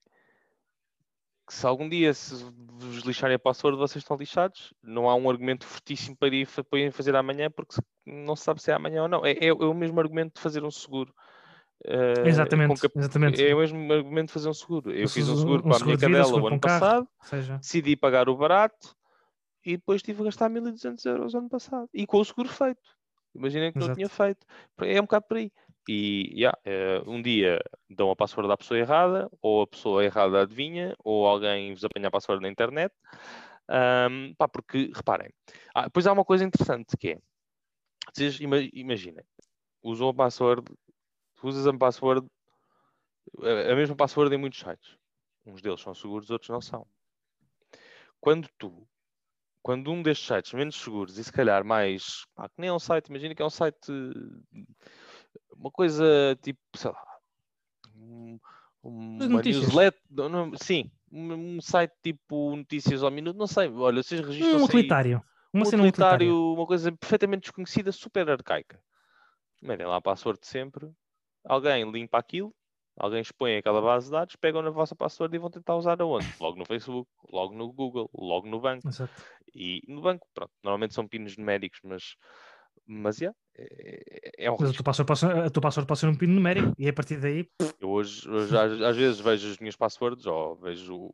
[SPEAKER 4] que se algum dia se vos lixarem a password, vocês estão lixados. Não há um argumento fortíssimo para ir, para fazer amanhã, porque não se sabe se é amanhã ou não. É, é- é o mesmo argumento de fazer um seguro. Com
[SPEAKER 3] Exatamente, exatamente.
[SPEAKER 4] É o mesmo argumento de fazer um seguro. Eu
[SPEAKER 3] Um
[SPEAKER 4] fiz um
[SPEAKER 3] seguro- um
[SPEAKER 4] para a
[SPEAKER 3] seguro
[SPEAKER 4] minha
[SPEAKER 3] vida,
[SPEAKER 4] cadela o ano
[SPEAKER 3] um carro.
[SPEAKER 4] passado, decidi pagar o barato e depois tive a gastar 1200 euros ano passado. E com o seguro feito. Imaginem que não
[SPEAKER 3] Exato.
[SPEAKER 4] tinha feito. É um bocado por aí. E yeah, eh, um dia dão a password à pessoa errada, ou a pessoa errada adivinha, ou alguém vos apanha a password na internet. Ahm, pá, porque, reparem, ah, depois há uma coisa interessante que é, vocês ima- imaginem, usam a password, tu usas a password, a mesma password em muitos sites. Uns deles são seguros, outros não são. Quando tu, quando um destes sites menos seguros e se calhar mais, pá, que nem é um site, imagina que é um site, uma coisa tipo, sei lá, um- uma newsletter, não, sim, um, site tipo notícias ao minuto, não sei, olha, vocês registram
[SPEAKER 3] um utilitário. Uma
[SPEAKER 4] um utilitário, uma coisa perfeitamente desconhecida, super arcaica. Metem lá a password de sempre, alguém limpa aquilo, alguém expõe aquela base de dados, pegam na vossa password e vão tentar usar aonde? [laughs] Logo no Facebook, logo no Google, logo no banco.
[SPEAKER 3] Exato.
[SPEAKER 4] E no banco, pronto, normalmente são pinos numéricos, mas, mas yeah, é, é um
[SPEAKER 3] Mas a
[SPEAKER 4] risco.
[SPEAKER 3] tua, password pode ser, a tua password pode ser um pino numérico e a partir daí
[SPEAKER 4] Eu hoje, hoje às, às vezes vejo as minhas passwords ou vejo,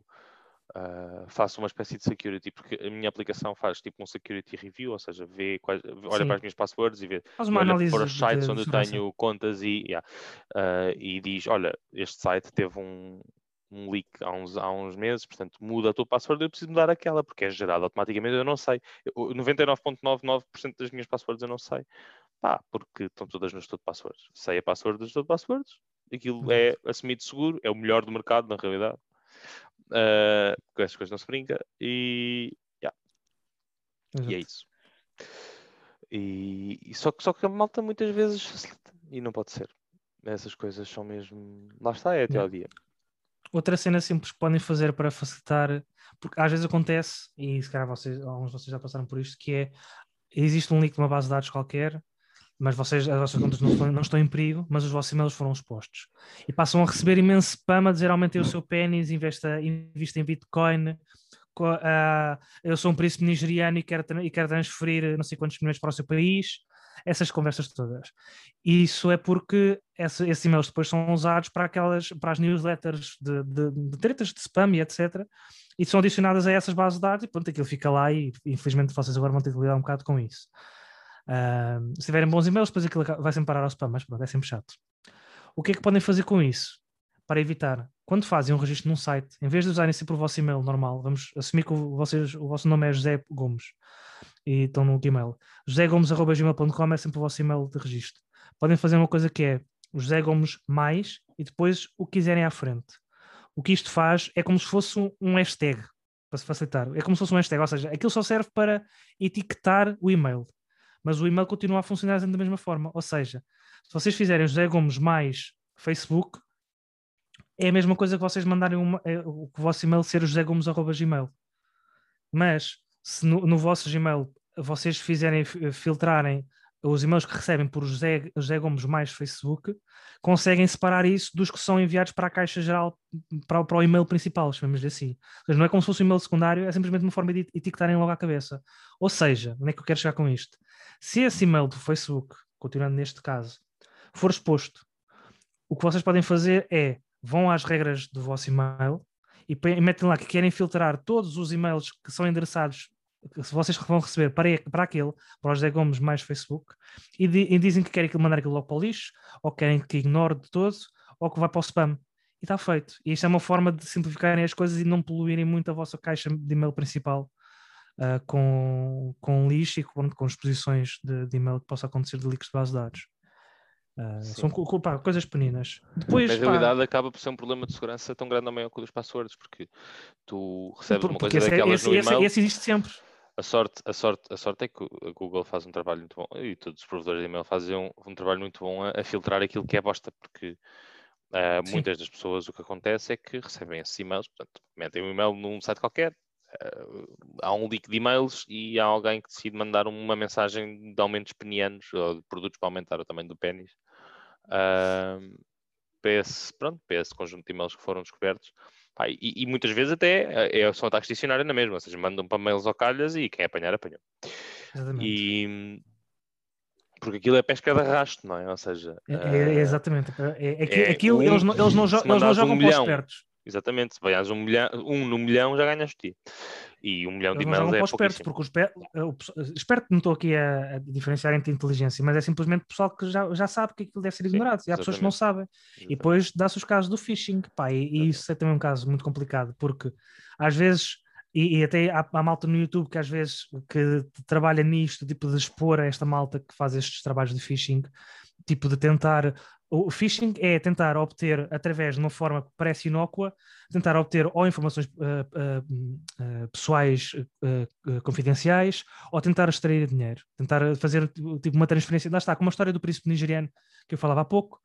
[SPEAKER 4] ah, faço uma espécie de security, porque a minha aplicação faz tipo um security review, ou seja, vê quais, olha
[SPEAKER 3] Sim.
[SPEAKER 4] para as minhas passwords e vê
[SPEAKER 3] faz uma
[SPEAKER 4] olha
[SPEAKER 3] análise
[SPEAKER 4] para os
[SPEAKER 3] de-
[SPEAKER 4] sites
[SPEAKER 3] de
[SPEAKER 4] onde eu
[SPEAKER 3] segurança.
[SPEAKER 4] tenho contas e, yeah, ah, e diz, olha, este site teve um, um leak há uns, há uns meses, portanto muda a tua password, eu preciso mudar aquela, porque é gerada automaticamente, eu não sei. Eu- 99.99% das minhas passwords eu não sei. Pá, porque estão todas no estudo de passwords. Sei a password do estudo de passwords, aquilo é assumido seguro, é o melhor do mercado, na realidade. Ah, com essas coisas não se brinca e, yeah, e é isso. E, e só, que, só que a malta muitas vezes facilita e não pode ser. Essas coisas são mesmo. Lá está, é até ao dia.
[SPEAKER 3] Outra cena simples que podem fazer para facilitar, porque às vezes acontece, e se calhar vocês, alguns de vocês já passaram por isto, que é existe um link de uma base de dados qualquer, mas vocês, as vossas contas não estão, não estão em perigo, mas os vossos e-mails foram expostos. E passam a receber imenso spam a dizer aumentei o seu pênis, investa, invista em Bitcoin, co- ah, eu sou um príncipe nigeriano e quero, e quero transferir não sei quantos milhões para o seu país. Essas conversas todas. E isso é porque essa- esses e-mails depois são usados para aquelas para as newsletters de, de, de tretas de spam e etc. E são adicionadas a essas bases de dados e pronto, aquilo fica lá e infelizmente vocês agora vão ter que lidar um bocado com isso. Ah, se tiverem bons e-mails, depois aquilo vai sempre parar ao spam, mas pronto, é sempre chato. O que é que podem fazer com isso? Para evitar, quando fazem um registro num site, em vez de usarem sempre o vosso e-mail normal, vamos assumir que o, vocês, o vosso nome é José Gomes e estão no Gmail. josegomes.gmail.com é sempre o vosso e-mail de registro. Podem fazer uma coisa que é José Gomes mais e depois o que quiserem à frente. O que isto faz é como se fosse um hashtag, para se facilitar. É como se fosse um hashtag, ou seja, aquilo só serve para etiquetar o e-mail. Mas o e-mail continua a funcionar da mesma forma. Ou seja, se vocês fizerem José Gomes mais Facebook, é a mesma coisa que vocês mandarem uma, é, o vosso e-mail ser josegomes.gmail. Mas se no, no vosso Gmail vocês fizerem eh, filtrarem os e-mails que recebem por José, José Gomes mais Facebook, conseguem separar isso dos que são enviados para a caixa geral, para, para o e-mail principal, chamamos assim. Ou seja, não é como se fosse um e-mail secundário, é simplesmente uma forma de etiquetarem logo à cabeça. Ou seja, onde é que eu quero chegar com isto? Se esse e-mail do Facebook, continuando neste caso, for exposto, o que vocês podem fazer é vão às regras do vosso e-mail e metem lá que querem filtrar todos os e-mails que são endereçados se vocês vão receber para, para aquele, para o José Gomes mais Facebook, e, e dizem que querem que mandar aquilo logo para o lixo, ou querem que ignore de todo, ou que vá para o spam. E está feito. E isto é uma forma de simplificarem as coisas e não poluírem muito a vossa caixa de e-mail principal uh, com, com lixo e com, com exposições de, de e-mail que possa acontecer de leaks de base de dados. Uh, são pá, coisas pequeninas. Depois,
[SPEAKER 4] Na realidade, pá, acaba por ser um problema de segurança tão grande maior que o dos passwords, porque tu recebes
[SPEAKER 3] por,
[SPEAKER 4] uma coisa
[SPEAKER 3] esse,
[SPEAKER 4] daquelas
[SPEAKER 3] esse,
[SPEAKER 4] no.
[SPEAKER 3] Esse, esse existe sempre.
[SPEAKER 4] A sorte, a, sorte, a sorte é que a Google faz um trabalho muito bom e todos os provedores de e-mail fazem um, um trabalho muito bom a, a, filtrar aquilo que é bosta, porque uh, muitas das pessoas o que acontece é que recebem esses e-mails, portanto, metem um e-mail num site qualquer, uh, há um leak de e-mails e há alguém que decide mandar uma mensagem de aumentos penianos ou de produtos para aumentar o tamanho do pênis uh, para, esse, pronto, para esse conjunto de e-mails que foram descobertos. Pá, e, e, muitas vezes até é, são ataques dicionários na mesma, ou seja, mandam para mails ou calhas e quem apanhar, apanhou.
[SPEAKER 3] Exatamente.
[SPEAKER 4] E, porque aquilo é pesca de arrasto, não é? Ou seja,
[SPEAKER 3] é, é, é exatamente. É, é, aquilo, um, eles, não, eles, não, eles não jogam um para os espertos.
[SPEAKER 4] Exatamente, se ganhas um, milhão, um no milhão já ganhas ti. E um milhão
[SPEAKER 3] Eles
[SPEAKER 4] de e-mails é
[SPEAKER 3] espertos, porque o esperto, o esperto não estou aqui a, a, diferenciar entre inteligência, mas é simplesmente o pessoal que já, já sabe que aquilo deve ser ignorado. Sim, e há pessoas que não sabem. Exatamente. E depois dá-se os casos do phishing. Pá, e, e isso é também um caso muito complicado, porque às vezes e, e, até há, há, malta no YouTube que às vezes que trabalha nisto, tipo de expor a esta malta que faz estes trabalhos de phishing, tipo de tentar o phishing é tentar obter, através de uma forma que parece inócua, tentar obter ou informações uh, uh, uh, pessoais confidenciais ou tentar extrair dinheiro, tentar fazer tipo uma transferência. Lá está, como a história do príncipe nigeriano que eu falava há pouco,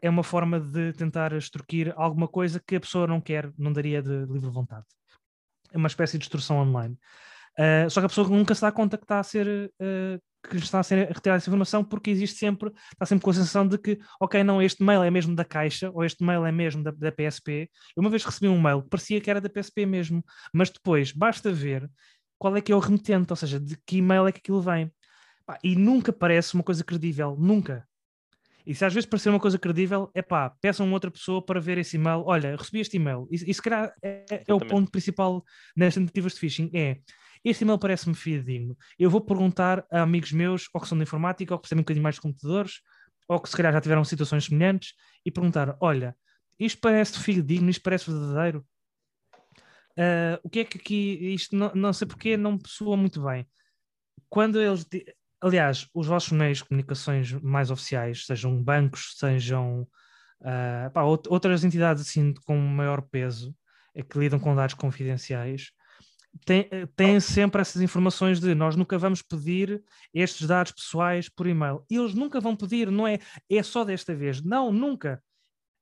[SPEAKER 3] é uma forma de tentar extorquir alguma coisa que a pessoa não quer, não daria de livre vontade. É uma espécie de extorsão online. Só que a pessoa nunca se dá conta que está a ser que lhe está a ser retirada essa informação porque existe sempre, está sempre com a sensação de que, ok, não, este mail é mesmo da Caixa ou este mail é mesmo da, da PSP. Eu uma vez recebi um mail que parecia que era da PSP mesmo, mas depois basta ver qual é que é o remetente, ou seja, de que e-mail é que aquilo vem. Pá, e nunca parece uma coisa credível, nunca. E se às vezes parecer uma coisa credível, é pá, peçam outra pessoa para ver esse e-mail. Olha, recebi este e-mail. E, e se calhar é, é o ponto principal nas tentativas de phishing: é este e-mail parece-me fidedigno. Eu vou perguntar a amigos meus, ou que são de informática, ou que percebem um bocadinho mais de computadores, ou que se calhar já tiveram situações semelhantes, e perguntar: olha, isto parece fidedigno, isto parece verdadeiro. Uh, o que é que aqui, isto não, não sei porque não soa muito bem. Quando eles, aliás, os vossos meios de comunicações mais oficiais, sejam bancos, sejam uh, pá, outras entidades assim com maior peso, é que lidam com dados confidenciais, tem, tem sempre essas informações de nós nunca vamos pedir estes dados pessoais por e-mail. E eles nunca vão pedir, não é, é só desta vez. Não, nunca.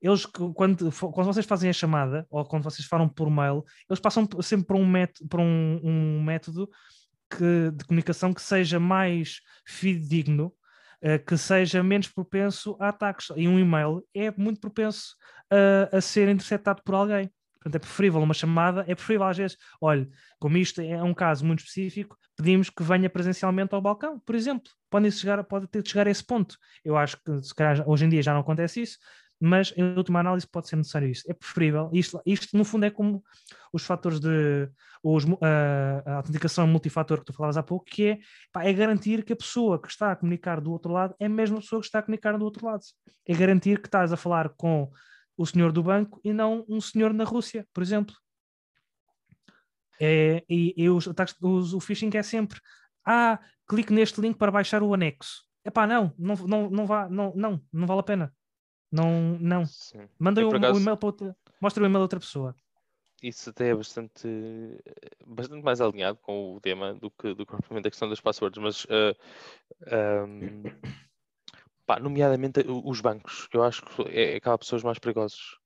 [SPEAKER 3] Eles, quando, quando vocês fazem a chamada, ou quando vocês falam por mail, eles passam sempre por um método, por um, um método que, de comunicação que seja mais fidedigno, uh, que seja menos propenso a ataques. E um e-mail é muito propenso a, a ser interceptado por alguém. Portanto, é preferível uma chamada, é preferível às vezes, olha, como isto é um caso muito específico, pedimos que venha presencialmente ao balcão, por exemplo. Pode, chegar, pode ter de chegar a esse ponto. Eu acho que se calhar hoje em dia já não acontece isso, mas em última análise pode ser necessário isso. É preferível. Isto, isto no fundo é como os fatores de os, a, a autenticação multifator que tu falavas há pouco, que é, pá, é garantir que a pessoa que está a comunicar do outro lado é a mesma pessoa que está a comunicar do outro lado. É garantir que estás a falar com o senhor do banco e não um senhor na Rússia, por exemplo. É, e, e os, os, o phishing é sempre ah, clique neste link para baixar o anexo. Epá, não, não, não, não, vá, não, não, não vale a pena. Não, não. Mandem um, acaso... e-mail para outra, mostra o e-mail a outra pessoa.
[SPEAKER 4] isso até é bastante, bastante mais alinhado com o tema do que, do que propriamente a questão das passwords, mas uh, um, pá, nomeadamente os bancos, eu acho que é, acaba ser os mais perigosos.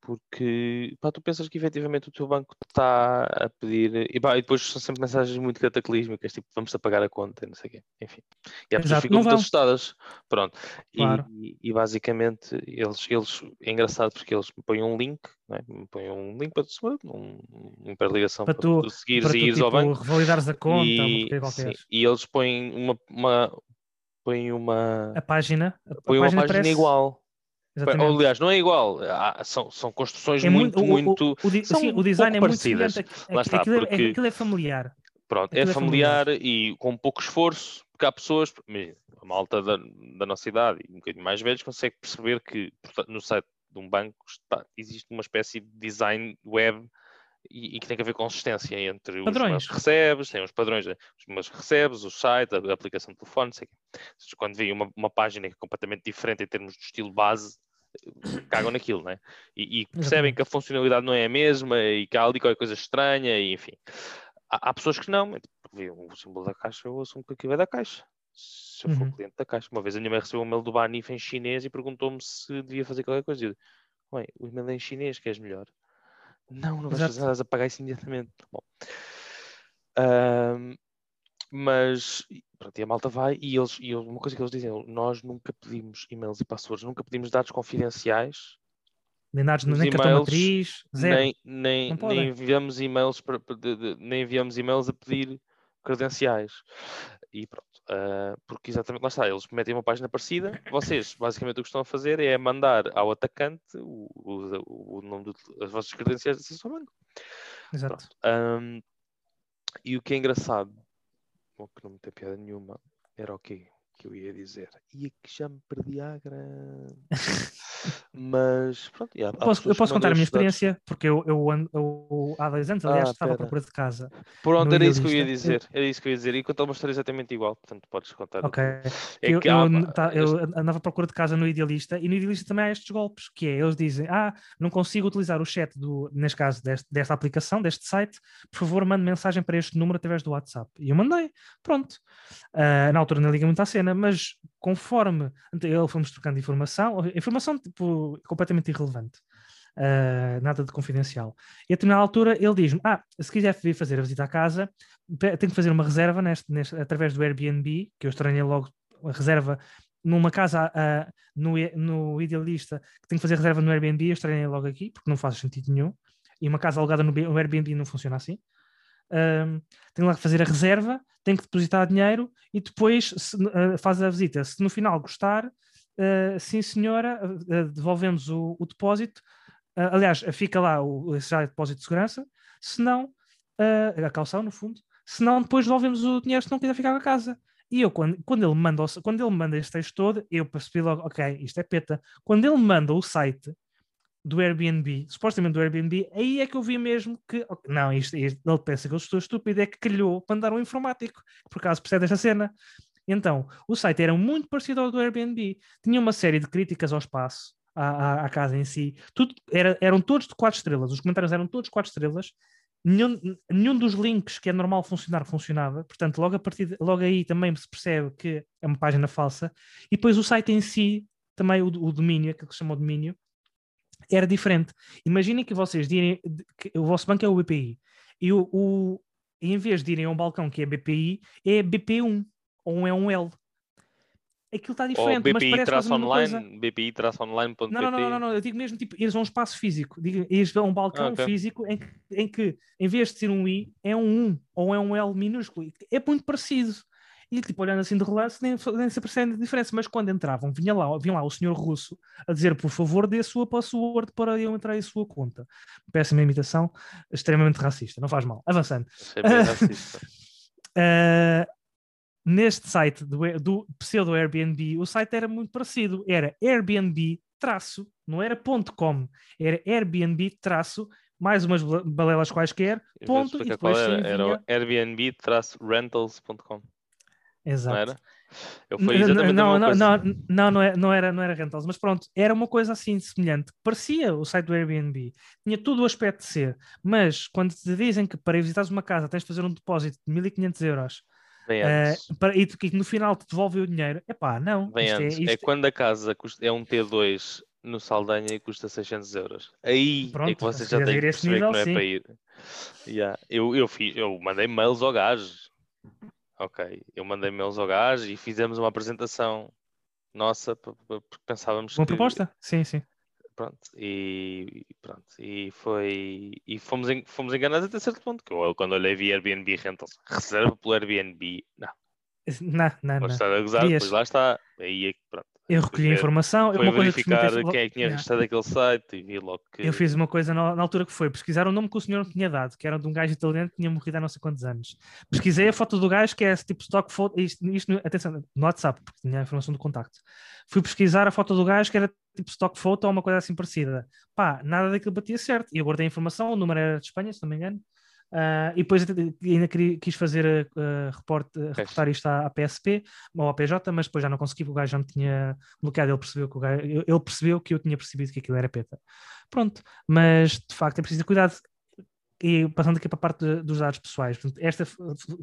[SPEAKER 4] Porque pá, tu pensas que efetivamente o teu banco está a pedir, e, pá, e depois são sempre mensagens muito cataclísmicas, tipo vamos-te apagar a conta, e não sei o quê, enfim. E as pessoas ficam muito
[SPEAKER 3] vão.
[SPEAKER 4] assustadas. Pronto. E-
[SPEAKER 3] Claro.
[SPEAKER 4] E, e basicamente eles, eles, é engraçado porque eles me põem um link, não é? me põem um link para tu, um, uma hiperligação
[SPEAKER 3] Para
[SPEAKER 4] para,
[SPEAKER 3] tu-
[SPEAKER 4] tu seguires
[SPEAKER 3] Para
[SPEAKER 4] e
[SPEAKER 3] tu,
[SPEAKER 4] ires ao
[SPEAKER 3] tipo,
[SPEAKER 4] banco.
[SPEAKER 3] revalidares a conta,
[SPEAKER 4] E, sim, e eles põem uma, uma, põem uma,
[SPEAKER 3] A página, a,
[SPEAKER 4] uma
[SPEAKER 3] página, parece-
[SPEAKER 4] igual.
[SPEAKER 3] Exatamente.
[SPEAKER 4] Ou, aliás, não é igual, há- são, são construções
[SPEAKER 3] É
[SPEAKER 4] muito,
[SPEAKER 3] o- o-
[SPEAKER 4] muito.
[SPEAKER 3] o, di-
[SPEAKER 4] são
[SPEAKER 3] sim,
[SPEAKER 4] um
[SPEAKER 3] o design é muito
[SPEAKER 4] parecidas.
[SPEAKER 3] semelhante.
[SPEAKER 4] Lá está,
[SPEAKER 3] aquilo, é-
[SPEAKER 4] porque-
[SPEAKER 3] aquilo é familiar.
[SPEAKER 4] Pronto, é
[SPEAKER 3] Aquilo é
[SPEAKER 4] familiar e com pouco esforço, porque há pessoas, a malta da, da nossa idade e um bocadinho mais velhos consegue perceber que no site de um banco está- existe uma espécie de design web e, e que tem que haver consistência entre os
[SPEAKER 3] Padrões.
[SPEAKER 4] que recebes, tem padrões, né? os mails que recebes, o site, a, aplicação de telefone, não sei o quê. Quando veem uma, uma página que é completamente diferente em termos de estilo base, eh, cagam naquilo, né? E, e percebem que a funcionalidade não é a mesma e que há ali qualquer coisa estranha, e enfim. Há, há pessoas que não, tipo, vê o símbolo da caixa, eu assumo que aquilo é da caixa. Se eu for
[SPEAKER 3] Uhum.
[SPEAKER 4] cliente da caixa. Uma vez a minha mãe recebeu um e-mail do Banif em chinês e perguntou-me se devia fazer qualquer coisa. Eu, Ué, o e-mail é em chinês, queres melhor? Não, não vais fazer nada, vais apagar isso imediatamente. Bom. Ahm, mas pronto, e a malta vai e eles, e uma coisa que eles dizem, nós nunca pedimos e-mails e passwords, nunca pedimos dados confidenciais
[SPEAKER 3] Nem, dados,
[SPEAKER 4] Os
[SPEAKER 3] nem cartão matriz, zero.
[SPEAKER 4] nem, nem, nem enviamos e-mails para, nem enviamos e-mails a pedir credenciais. E pronto, ah, porque exatamente lá está, eles metem uma página parecida, vocês basicamente o que estão a fazer é mandar ao atacante o, o, o nome das vossas credenciais de acesso ao banco.
[SPEAKER 3] Exato.
[SPEAKER 4] Ahm, e o que é engraçado, ou que não me tem piada nenhuma, era o quê que eu ia dizer? E é que já me perdi à grande. Mas pronto, há
[SPEAKER 3] Posso, eu posso contar a minha
[SPEAKER 4] estes dados.
[SPEAKER 3] experiência, porque eu, eu, ando- eu há dois anos, aliás,
[SPEAKER 4] Ah,
[SPEAKER 3] estava à procura de casa.
[SPEAKER 4] Pronto, era isso que eu ia dizer. Era isso que eu ia dizer. E contar uma história exatamente igual, portanto podes contar. a
[SPEAKER 3] Ok.
[SPEAKER 4] É
[SPEAKER 3] eu,
[SPEAKER 4] que
[SPEAKER 3] eu an- tá- eu andava à procura de casa no Idealista e no Idealista também há estes golpes, que é, eles dizem, ah, não consigo utilizar o chat, do, neste caso, deste- desta aplicação, deste site, por favor, mande mensagem para este número através do WhatsApp. E eu mandei, pronto. Ah, na altura não liga muito à cena, mas conforme ele fomos trocando informação, informação tipo, completamente irrelevante. ah, nada de confidencial. E a determinada altura ele diz-me: Ah, se quiser vir fazer a visita à casa, tenho que fazer uma reserva neste, neste- através do Airbnb, que eu estranhei logo a reserva numa casa ah, no, no Idealista, que tenho que fazer reserva no Airbnb, eu estranhei logo aqui, porque não faz sentido nenhum. E uma casa alugada no, no Airbnb não funciona assim. Ahm, tenho lá que fazer a reserva, tenho que depositar dinheiro e depois se, ah, faz a visita. Se no final gostar, ah, sim senhora, ah, devolvemos o, o depósito. Aliás, fica lá o, esse já é depósito de segurança. Se não, a calção no fundo. Se não, depois devolvemos o dinheiro se não quiser ficar com a casa. E eu, quando, quando, ele manda, quando ele manda este texto todo, eu percebi logo, ok, isto é peta. Quando ele manda o site do Airbnb, supostamente do Airbnb, aí é que eu vi mesmo que, não, isto, isto- ele pensa que eu estou estúpido, é que calhou para mandar um informático, por acaso percebe esta cena. Então, o site era muito parecido ao do Airbnb, tinha uma série de críticas ao espaço, à, à- à casa em si, tudo, era, eram todos de 4 estrelas, os comentários eram todos 4 estrelas, nenhum, nenhum dos links que é normal funcionar funcionava, portanto, logo, a partir de- logo aí também se percebe que é uma página falsa, e depois o site em si, também o, o domínio, aquilo que se chama o domínio, era diferente. Imaginem que vocês direm que o vosso banco é o BPI e o, o- em vez de irem a um balcão que é BPI, é BP1 ou é um L. Aquilo está diferente, mas parece a mesma coisa.
[SPEAKER 4] BPI-online, BPI-online.pt.
[SPEAKER 3] Não, não, não, não, não, eu digo mesmo tipo, ires a um espaço físico, digo, ires a um balcão
[SPEAKER 4] Ah, ok.
[SPEAKER 3] físico em que, em que, em vez de ser um I, é um 1 ou é um L minúsculo. É muito parecido. E tipo, olhando assim de relance, nem, nem se percebe a diferença. Mas quando entravam, vinha lá, vinha lá o senhor russo a dizer, por favor, dê a sua password para eu entrar em sua conta. Péssima imitação, extremamente racista, não faz mal. Avançando. [laughs]
[SPEAKER 4] Racista.
[SPEAKER 3] Uh, neste site do, do pseudo Airbnb, o site era muito parecido. Era Airbnb traço, não era ponto .com, era Airbnb traço, mais umas bale- balelas quaisquer, ponto, e depois sim
[SPEAKER 4] era, era
[SPEAKER 3] vinha...
[SPEAKER 4] o Airbnb-rentals.com, não
[SPEAKER 3] Exato.
[SPEAKER 4] era? Eu foi
[SPEAKER 3] N-
[SPEAKER 4] exatamente
[SPEAKER 3] não, não, não, não, não, é- não era, não era rentals, mas pronto, era uma coisa assim semelhante. Parecia o site do Airbnb, tinha todo o aspecto de ser, mas quando te dizem que para ir visitares uma casa tens de fazer um depósito de 1500 euros
[SPEAKER 4] antes.
[SPEAKER 3] para, e que no final te devolve o dinheiro, epá, não.
[SPEAKER 4] Vem
[SPEAKER 3] isto é-
[SPEAKER 4] antes. É,
[SPEAKER 3] isto-
[SPEAKER 4] quando a casa custa, é um T2 no Saldanha e custa 600 euros. Aí é
[SPEAKER 3] Pronto,
[SPEAKER 4] que vocês já têm que perceber
[SPEAKER 3] nível,
[SPEAKER 4] que não é
[SPEAKER 3] sim.
[SPEAKER 4] para ir. Yeah. Eu, eu, fiz, eu mandei mails ao gajo. Ok. Eu mandei mails ao gajo e fizemos uma apresentação nossa porque pensávamos
[SPEAKER 3] Uma
[SPEAKER 4] que
[SPEAKER 3] proposta? Sim, sim.
[SPEAKER 4] pronto e pronto e foi e fomos en- fomos enganados até certo ponto que eu quando olhei via Airbnb Rentals reserva pelo Airbnb não
[SPEAKER 3] Não, não, não.
[SPEAKER 4] estar a gozar
[SPEAKER 3] Querias-
[SPEAKER 4] pois lá está aí é que pronto
[SPEAKER 3] Eu recolhi a informação.
[SPEAKER 4] foi
[SPEAKER 3] uma coisa que
[SPEAKER 4] verificar
[SPEAKER 3] ter-
[SPEAKER 4] quem é que tinha registrado aquele site e vi logo que
[SPEAKER 3] Eu fiz uma coisa na, na altura que foi pesquisar o nome que o senhor me tinha dado, que era de um gajo italiano que tinha morrido há não sei quantos anos. Pesquisei a foto do gajo, que é esse tipo stock photo, isto, isto atenção, no WhatsApp, porque tinha a informação do contacto. Fui pesquisar a foto do gajo, que era tipo stock photo ou uma coisa assim parecida. Pá, nada daquilo batia certo. E eu guardei a informação, o número era de Espanha, se não me engano. Ah, e depois ainda quis fazer uh, reporte, reportar isto à, à PSP ou à PJ, mas depois já não consegui, porque o gajo já me tinha bloqueado. Ele percebeu que, o gajo, ele percebeu que eu tinha percebido que aquilo era peta. Pronto, mas de facto é preciso ter cuidado. E passando aqui para a parte de- dos dados pessoais, esta,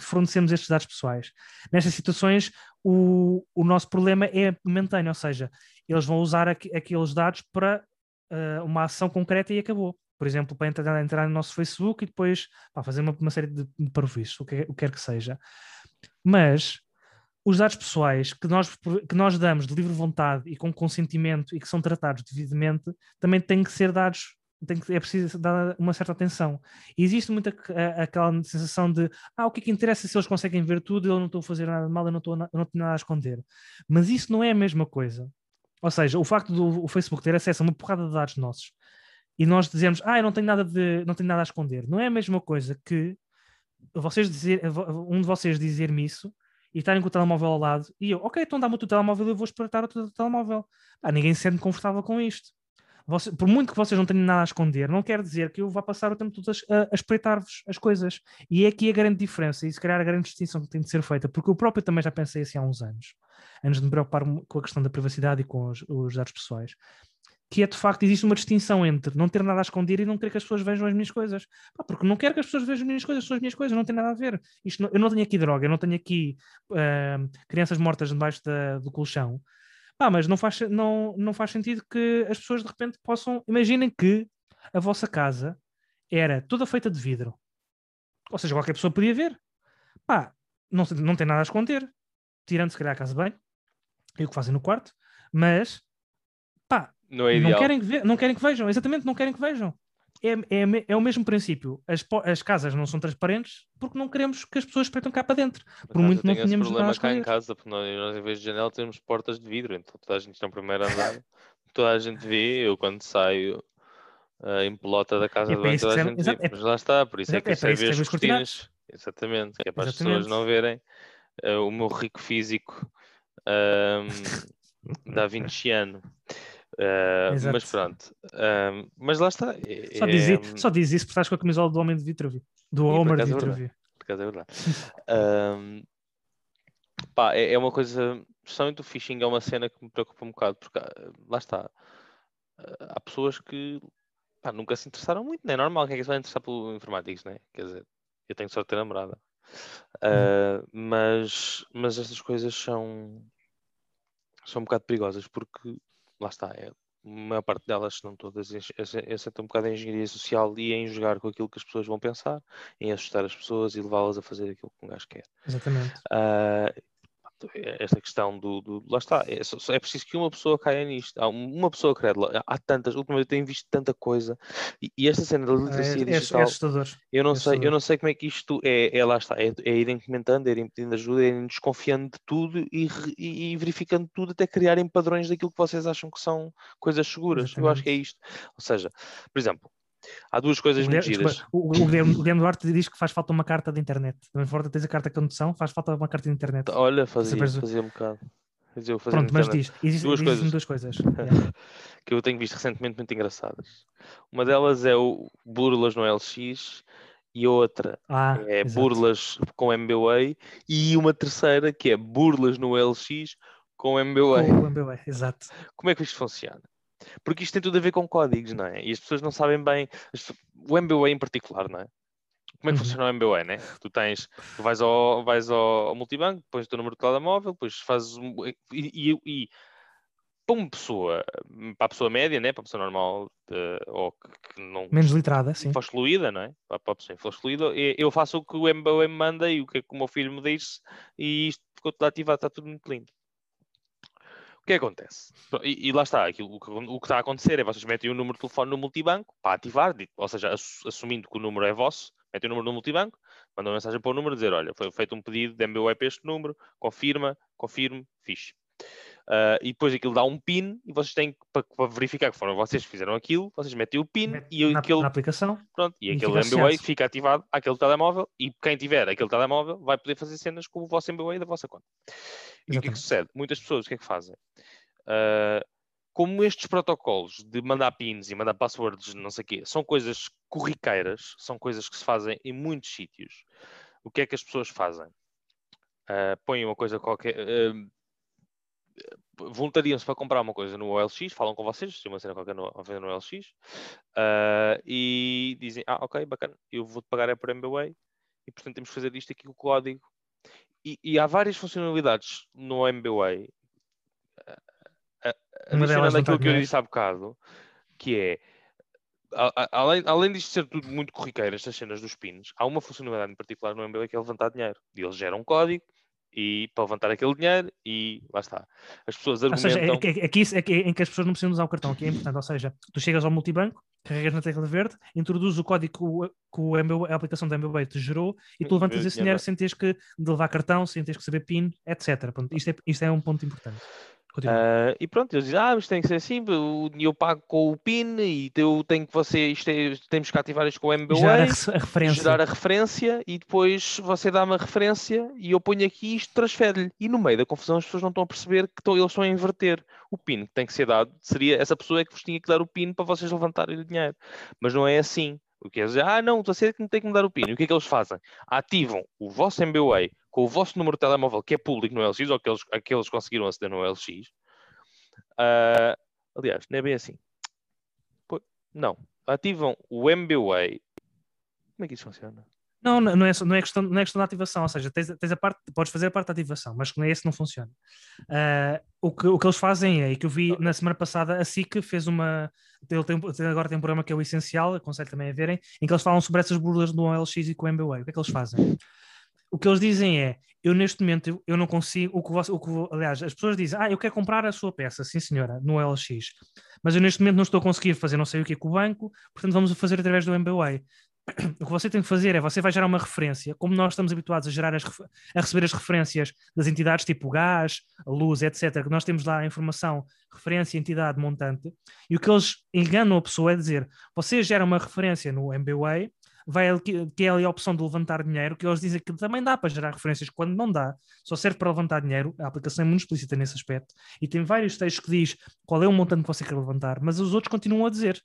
[SPEAKER 3] fornecemos estes dados pessoais. Nestas situações, o, o nosso problema é momentâneo, ou seja, eles vão usar aqu- aqueles dados para ah, uma ação concreta e acabou. Por exemplo, para entrar, entrar no nosso Facebook e depois pá, fazer uma, uma série de, de o que, o que quer que seja. Mas os dados pessoais que nós, que nós damos de livre vontade e com consentimento e que são tratados devidamente, também têm que ser dados, tem que, é preciso dar uma certa atenção. E existe muita a- aquela sensação de ah, o que é que interessa se eles conseguem ver tudo, eu não estou a fazer nada de mal, eu não, estou a eu não tenho nada a esconder. Mas isso não é a mesma coisa. Ou seja, o facto do o Facebook ter acesso a uma porrada de dados nossos e nós dizemos, ah, eu não tenho nada, de, não tenho nada a esconder, não é a mesma coisa que vocês dizer, um de vocês dizer-me isso e estarem com o telemóvel ao lado e eu, ok, então dá-me o teu telemóvel e eu vou espreitar o teu telemóvel. Ah, ninguém se sente confortável com isto. Você- por muito que vocês não tenham nada a esconder, não quer dizer que eu vá passar o tempo todo a, a espreitar-vos as coisas. E é aqui a grande diferença e se calhar a grande distinção que tem de ser feita, porque eu próprio também já pensei assim há uns anos, antes de me preocupar com a questão da privacidade e com os, os dados pessoais, que é de facto existe uma distinção entre não ter nada a esconder e não querer que as pessoas vejam as minhas coisas. Pá, porque não quero que as pessoas vejam as minhas coisas, são as minhas coisas, não tem nada a ver. Isto não- eu não tenho aqui droga, eu não tenho aqui ah, crianças mortas debaixo da- do colchão. Pá, mas não faz, não, não faz sentido que as pessoas de repente possam. Imaginem que a vossa casa era toda feita de vidro. Ou seja, qualquer pessoa podia ver. Pá, não, não tem nada a esconder. Tirando se calhar a casa de banho e o que fazem no quarto. Mas,
[SPEAKER 4] não é
[SPEAKER 3] não querem, que ve- não querem que vejam, exatamente, não querem que vejam. É, é, é o mesmo princípio. As, po- as casas não são transparentes porque não queremos que as pessoas espreitam cá para dentro.
[SPEAKER 4] Por
[SPEAKER 3] por muito não tenhamos
[SPEAKER 4] problema cá em casa, porque nós, nós, em vez de janela temos portas de vidro, então toda a gente está no primeiro andar, toda a gente vê, eu quando saio ah, em pelota da casa
[SPEAKER 3] É
[SPEAKER 4] de banho, toda a
[SPEAKER 3] serve-
[SPEAKER 4] gente vê,
[SPEAKER 3] é-
[SPEAKER 4] mas lá está, por isso é que
[SPEAKER 3] é que
[SPEAKER 4] as cortinas, exatamente, que é para as pessoas não verem ah, o meu rico físico ahm, da vinciano. Ah, mas pronto, ahm, mas lá está. é-
[SPEAKER 3] Só diz,
[SPEAKER 4] é-
[SPEAKER 3] só diz isso porque estás com a camisola do Homem de Vitruvio. Do Homer de
[SPEAKER 4] é.
[SPEAKER 3] Vitruvio.
[SPEAKER 4] por acaso é verdade. Ahm, pá, é, é uma coisa, especialmente o phishing é uma cena que me preocupa um bocado, porque ah, lá está, ah, há pessoas que pá, nunca se interessaram muito, não é normal, quem é que se vai interessar pelo informáticos, né? Quer dizer, eu tenho sorte de ter namorada. Ah, mas, mas estas coisas são, são um bocado perigosas, porque lá está, é, a maior parte delas, se não todas, assentam um bocado em engenharia social e em jogar com aquilo que as pessoas vão pensar, em assustar as pessoas e levá-las a fazer aquilo que um gajo quer.
[SPEAKER 3] Exatamente.
[SPEAKER 4] Ah, esta questão do, do- lá está, é, é preciso que uma pessoa caia nisto. Há um- uma pessoa crede, há tantas, ultimamente eu tenho visto tanta coisa, e, e esta cena da
[SPEAKER 3] É,
[SPEAKER 4] literacia
[SPEAKER 3] é, é
[SPEAKER 4] digital,
[SPEAKER 3] assustador.
[SPEAKER 4] eu não
[SPEAKER 3] é
[SPEAKER 4] sei, eu
[SPEAKER 3] assustador.
[SPEAKER 4] não sei como é que isto é, é lá está, é, é irem comentando, é irem pedindo ajuda, é irem desconfiando de tudo e, e- e verificando tudo até criarem padrões daquilo que vocês acham que são coisas seguras. Eu acho que é isto. Ou seja, por exemplo, há duas coisas
[SPEAKER 3] Guilherme, desculpa, o, o Guilherme, o Guilherme Duarte diz que faz falta uma carta de internet. Também fora tens a carta de condução, faz falta uma carta de internet.
[SPEAKER 4] Olha, fazia, fazia um bocado. Eu fazia
[SPEAKER 3] Pronto, mas diz. Existe,
[SPEAKER 4] Duas
[SPEAKER 3] existem
[SPEAKER 4] coisas.
[SPEAKER 3] duas coisas. [laughs] Yeah.
[SPEAKER 4] que eu tenho visto recentemente muito engraçadas. Uma delas é o burlas no LX e outra
[SPEAKER 3] Ah,
[SPEAKER 4] é
[SPEAKER 3] exato.
[SPEAKER 4] burlas com MBWay e uma terceira que é burlas no LX com MBWay.
[SPEAKER 3] Com o MBWay, exato.
[SPEAKER 4] Como é que isto funciona? Porque isto tem tudo a ver com códigos, não é? E as pessoas não sabem bem. O MBWay em particular, não é? Como é que
[SPEAKER 3] Uhum.
[SPEAKER 4] funciona o MBWay, né? Tu tens, tu vais ao, vais ao, ao multibanco, pões o teu número de telemóvel, depois fazes um, e, e- e para uma pessoa, para a pessoa média, né? Para a pessoa normal, eh, ou que, que não
[SPEAKER 3] Menos litrada, sim.
[SPEAKER 4] for excluída, não é? Para a pessoa for excluída, e- eu faço o que o MBWay me manda e o que, é que o meu filho me diz e isto ficou tudo ativado, está tudo muito lindo. Que acontece? E, e lá está, aquilo, o, que, o que está a acontecer é vocês metem o número de telefone no multibanco para ativar, ou seja, ass- assumindo que o número é vosso, metem o número no multibanco, mandam mensagem para o número dizer, olha, foi feito um pedido MBWay para este número, confirma, confirme, fixe. Ah, e depois aquilo dá um PIN e vocês têm que, para, para verificar que foram vocês que fizeram aquilo, vocês metem o PIN
[SPEAKER 3] Mete
[SPEAKER 4] e
[SPEAKER 3] na,
[SPEAKER 4] aquele
[SPEAKER 3] na aplicação.
[SPEAKER 4] Pronto, e,
[SPEAKER 3] E
[SPEAKER 4] aquele
[SPEAKER 3] fica
[SPEAKER 4] MBWay fica ativado àquele telemóvel e quem tiver aquele telemóvel vai poder fazer cenas com o vosso MBWay da vossa conta. E o que é que
[SPEAKER 3] Exatamente.
[SPEAKER 4] sucede? Muitas pessoas o que é que fazem? Ah, como estes protocolos de mandar pins e mandar passwords, não sei o quê, são coisas corriqueiras, são coisas que se fazem em muitos sítios, o que é que as pessoas fazem? Ah, põem uma coisa qualquer. ah, voluntariam-se para comprar uma coisa no OLX, falam com vocês, se uma cena qualquer no, a vender no OLX, ah, e dizem, ah, ok, bacana, eu vou-te pagar é por MBWay, e portanto temos que fazer isto aqui com o código. E, e há várias funcionalidades no MBWay,
[SPEAKER 3] Uma delas
[SPEAKER 4] adicionando aquilo que eu disse há bocado, que é, a- a- além, além disto ser tudo muito corriqueiro, estas cenas dos pins, há uma funcionalidade em particular no MBWay que é levantar dinheiro. E eles geram um código, e para levantar aquele dinheiro, e lá está. As pessoas
[SPEAKER 3] Ou seja,
[SPEAKER 4] argumentam...
[SPEAKER 3] é, que- é, é, que- em que as pessoas não precisam usar o cartão, aqui é importante. Ou seja, tu chegas ao multibanco, carregas na tecla verde, introduzes o código que, o- a aplicação da MBWay te gerou e tu levantas esse
[SPEAKER 4] dinheiro lá.
[SPEAKER 3] sem teres que levar cartão, sem teres que saber PIN, etc. Pronto, isto, é, isto é um ponto importante.
[SPEAKER 4] Ah, e pronto, eles dizem, ah, mas tem que ser assim, eu pago com o PIN e eu tenho que você, é- temos que ativar isto com o
[SPEAKER 3] Gerar a, a referência.
[SPEAKER 4] gerar a referência e depois você dá-me a referência e eu ponho aqui isto, transfere-lhe. E no meio da confusão as pessoas não estão a perceber que estão- eles estão a inverter. O PIN que tem que ser dado seria essa pessoa é que vos tinha que dar o PIN para vocês levantarem o dinheiro. Mas não é assim. O que é dizer, ah, não, você é que me tem que me dar o PIN. E o que é que eles fazem? Ativam o vosso MBWay com o vosso número de telemóvel que é público no LX, ou aqueles, aqueles conseguiram aceder no LX. Ah, aliás, não é bem assim. Não. Ativam o MBWay. Como é que isso funciona?
[SPEAKER 3] Não, não é, não, é questão, não é questão da ativação, ou seja, tens, tens a parte, podes fazer a parte da ativação, mas nem esse não funciona. Ah, o, que, o que eles fazem é, e que eu vi na semana passada, a SIC fez uma. Ele tem- agora tem um programa que é o Essencial, aconselho também a verem, em que eles falam sobre essas burlas do OLX e com o MBWay. O que é que eles fazem? O que eles dizem é, eu neste momento eu, não consigo, o que, você, o que aliás, as pessoas dizem, ah, eu quero comprar a sua peça, sim senhora, no OLX, mas eu neste momento não estou a conseguir fazer não sei o que com o banco, portanto vamos fazer através do MBWay. [clears throat] O que você tem que fazer é, você vai gerar uma referência, como nós estamos habituados a gerar as, a receber as referências das entidades tipo gás, luz, etc., que nós temos lá a informação, referência, entidade, montante, e o que eles enganam a pessoa é dizer, você gera uma referência no MBWay, vai que é ali a opção de levantar dinheiro, que eles dizem que também dá para gerar referências quando não dá, só serve para levantar dinheiro, a aplicação é muito explícita nesse aspecto, e tem vários textos que diz qual é o montante que você quer levantar, mas os outros continuam a dizer.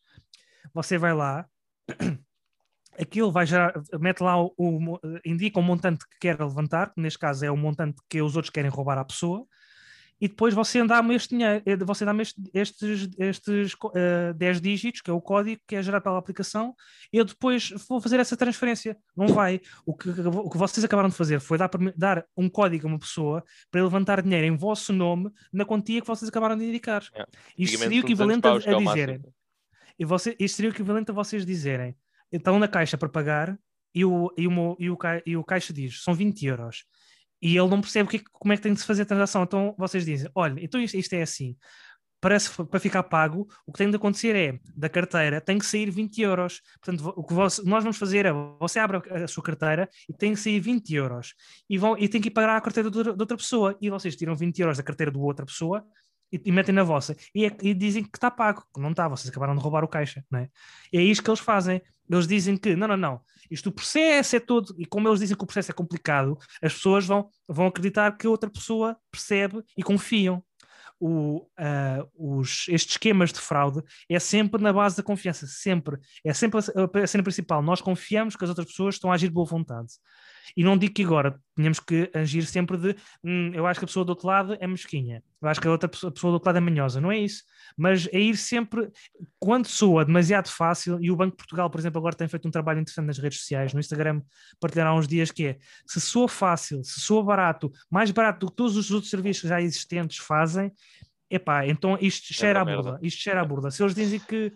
[SPEAKER 3] Você vai lá, [clears throat] aquilo vai gerar, mete lá o, o- indica o montante que quer levantar, que neste caso é o montante que os outros querem roubar à pessoa, e depois você dá-me este dinheiro, eh, você dá-me este- estes, estes co- eh, 10 dígitos, que é o código que é gerado pela aplicação, e eu depois vou fazer essa transferência. Não vai. O que, o que vocês acabaram de fazer foi dar, dar um código a uma pessoa para levantar dinheiro em vosso nome na quantia que vocês acabaram de indicar.
[SPEAKER 4] Yeah.
[SPEAKER 3] Isto seria o
[SPEAKER 4] são 200
[SPEAKER 3] equivalente
[SPEAKER 4] que é
[SPEAKER 3] a, a dizerem. E você, isto seria o equivalente a vocês dizerem: estão na caixa para pagar e o, e o, e o, e o caixa diz são 20 euros. E ele não percebe é que- como é que tem de se fazer a transação. Então vocês dizem: olha, então isto, isto é assim. Parece f- para ficar pago, o que tem de acontecer é da carteira tem que sair 20 euros. Portanto, o que vos- nós vamos fazer é você abre a, sua carteira e tem que sair 20 euros e, vão, e tem que ir pagar a carteira de outra pessoa. E vocês tiram 20 euros da carteira de outra pessoa e, e metem na vossa e, é- e dizem que está pago, que não está, vocês acabaram de roubar o caixa, não é? E é isto que eles fazem. Eles dizem que não, não, não, isto o processo é todo, e como eles dizem que o processo é complicado, as pessoas vão, vão acreditar que outra pessoa percebe e confiam. o, ah, os, estes esquemas de fraude é sempre na base da confiança, sempre. É sempre a, a cena principal. Nós confiamos que as outras pessoas estão a agir de boa vontade. E não digo que agora tenhamos que agir sempre de "Hum, eu acho que a pessoa do outro lado é mesquinha, eu acho que a outra pessoa, a pessoa do outro lado é manhosa. Não é isso. Mas é ir sempre, quando soa demasiado fácil, e o Banco de Portugal, por exemplo, agora tem feito um trabalho interessante nas redes sociais, no Instagram, partilharam há uns dias que é se soa fácil, se soa barato, mais barato do que todos os outros serviços já existentes fazem, epá, então isto cheira a
[SPEAKER 4] uma merda.
[SPEAKER 3] burla, isto cheira a burla. Se eles dizem que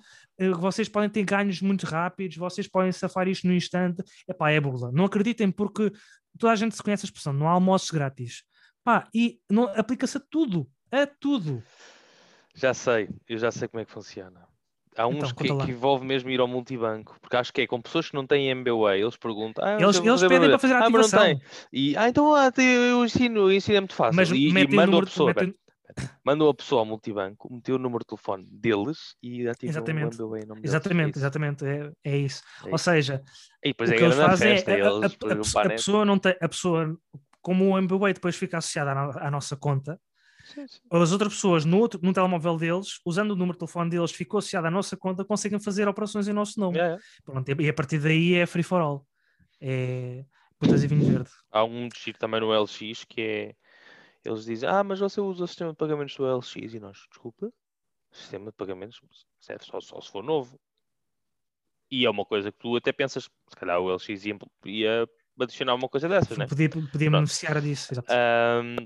[SPEAKER 3] vocês podem ter ganhos muito rápidos, vocês podem safar isto no instante, epá, é burla. Não acreditem porque toda a gente se conhece a expressão, não há almoços grátis. Pá, e não- aplica-se a tudo, a tudo.
[SPEAKER 4] Já sei, eu já sei como é que funciona. Há uns
[SPEAKER 3] Então,
[SPEAKER 4] que, que envolve mesmo ir ao multibanco, porque acho que é com pessoas que não têm MBWay, eles perguntam, ah,
[SPEAKER 3] Eles, eles pedem para fazer a
[SPEAKER 4] ah, mas não
[SPEAKER 3] ativação,
[SPEAKER 4] tem. E, ah, então ah, eu ensino, ensino é muito fácil.
[SPEAKER 3] mas
[SPEAKER 4] e, e
[SPEAKER 3] metem o
[SPEAKER 4] mandam a pessoa,
[SPEAKER 3] metem-
[SPEAKER 4] mandam a pessoa ao multibanco, meteu o número de telefone deles e ativam
[SPEAKER 3] Exatamente.
[SPEAKER 4] o MBWay nome deles.
[SPEAKER 3] Exatamente,
[SPEAKER 4] É isso.
[SPEAKER 3] exatamente, é, é isso.
[SPEAKER 4] É
[SPEAKER 3] Ou
[SPEAKER 4] isso.
[SPEAKER 3] seja,
[SPEAKER 4] E depois
[SPEAKER 3] o
[SPEAKER 4] é
[SPEAKER 3] que eles fazem é a, a-
[SPEAKER 4] eles
[SPEAKER 3] a- a pessoa-
[SPEAKER 4] a
[SPEAKER 3] não tem, a pessoa, como o MBWay depois fica associado à, à nossa conta,
[SPEAKER 4] Sim, sim.
[SPEAKER 3] as outras pessoas no, outro, no telemóvel deles, usando o número de telefone deles, ficou associado à nossa conta, conseguem fazer operações em nosso nome.
[SPEAKER 4] É.
[SPEAKER 3] Pronto, e a partir daí é free for all. É putas e vinho verde.
[SPEAKER 4] Há um giro também no LX que é. Eles dizem, ah, mas você usa o sistema de pagamentos do LX e nós, desculpa, sistema de pagamentos serve só, só se for novo. E é uma coisa que tu até pensas, se calhar o LX ia, ia adicionar uma coisa dessas, né?
[SPEAKER 3] Podia, podia beneficiar disso.
[SPEAKER 4] Ahm,